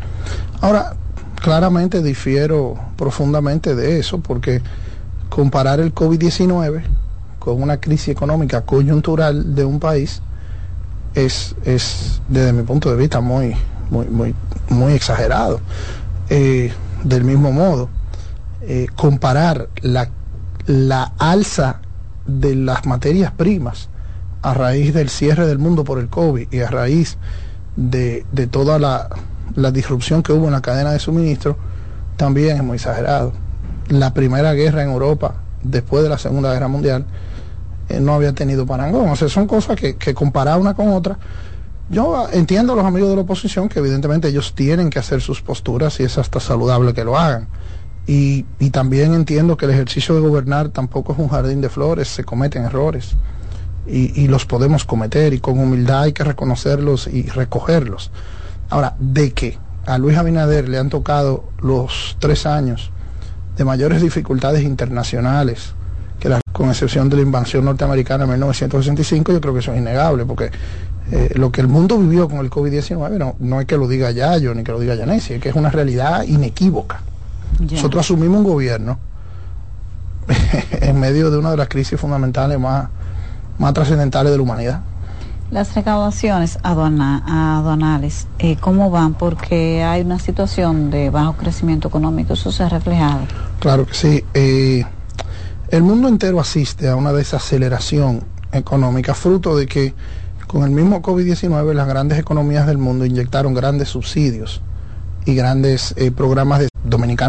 Ahora, claramente difiero profundamente de eso porque comparar el COVID-19 con una crisis económica coyuntural de un país es, es desde mi punto de vista muy, muy, muy, exagerado. Eh, del mismo modo, eh, comparar la, la alza de las materias primas a raíz del cierre del mundo por el COVID y a raíz de, de toda la, la disrupción que hubo en la cadena de suministro, también es muy exagerado. La primera guerra en Europa, después de la Segunda Guerra Mundial, eh, no había tenido parangón. O sea, son cosas que, que comparar una con otra. Yo ah, entiendo a los amigos de la oposición que evidentemente ellos tienen que hacer sus posturas y es hasta saludable que lo hagan. Y, también entiendo que el ejercicio de gobernar tampoco es un jardín de flores, se cometen errores y, y los podemos cometer y con humildad hay que reconocerlos y recogerlos. Ahora, de que a Luis Abinader le han tocado los tres años de mayores dificultades internacionales, que la, con excepción de la invasión norteamericana en 1965, yo creo que eso es innegable, porque eh, lo que el mundo vivió con el COVID-19 no, no es que lo diga Yayo ni que lo diga Yanesi, es que es una realidad inequívoca. Nosotros asumimos un gobierno [laughs] en medio de una de las crisis fundamentales más, más trascendentales de la humanidad. Las recaudaciones aduana- aduanales, eh, ¿cómo van? Porque hay una situación de bajo crecimiento económico, eso se ha reflejado. Claro que sí. Eh, el mundo entero asiste a una desaceleración económica, fruto de que con el mismo COVID-19 las grandes economías del mundo inyectaron grandes subsidios y grandes eh, programas de dominicanos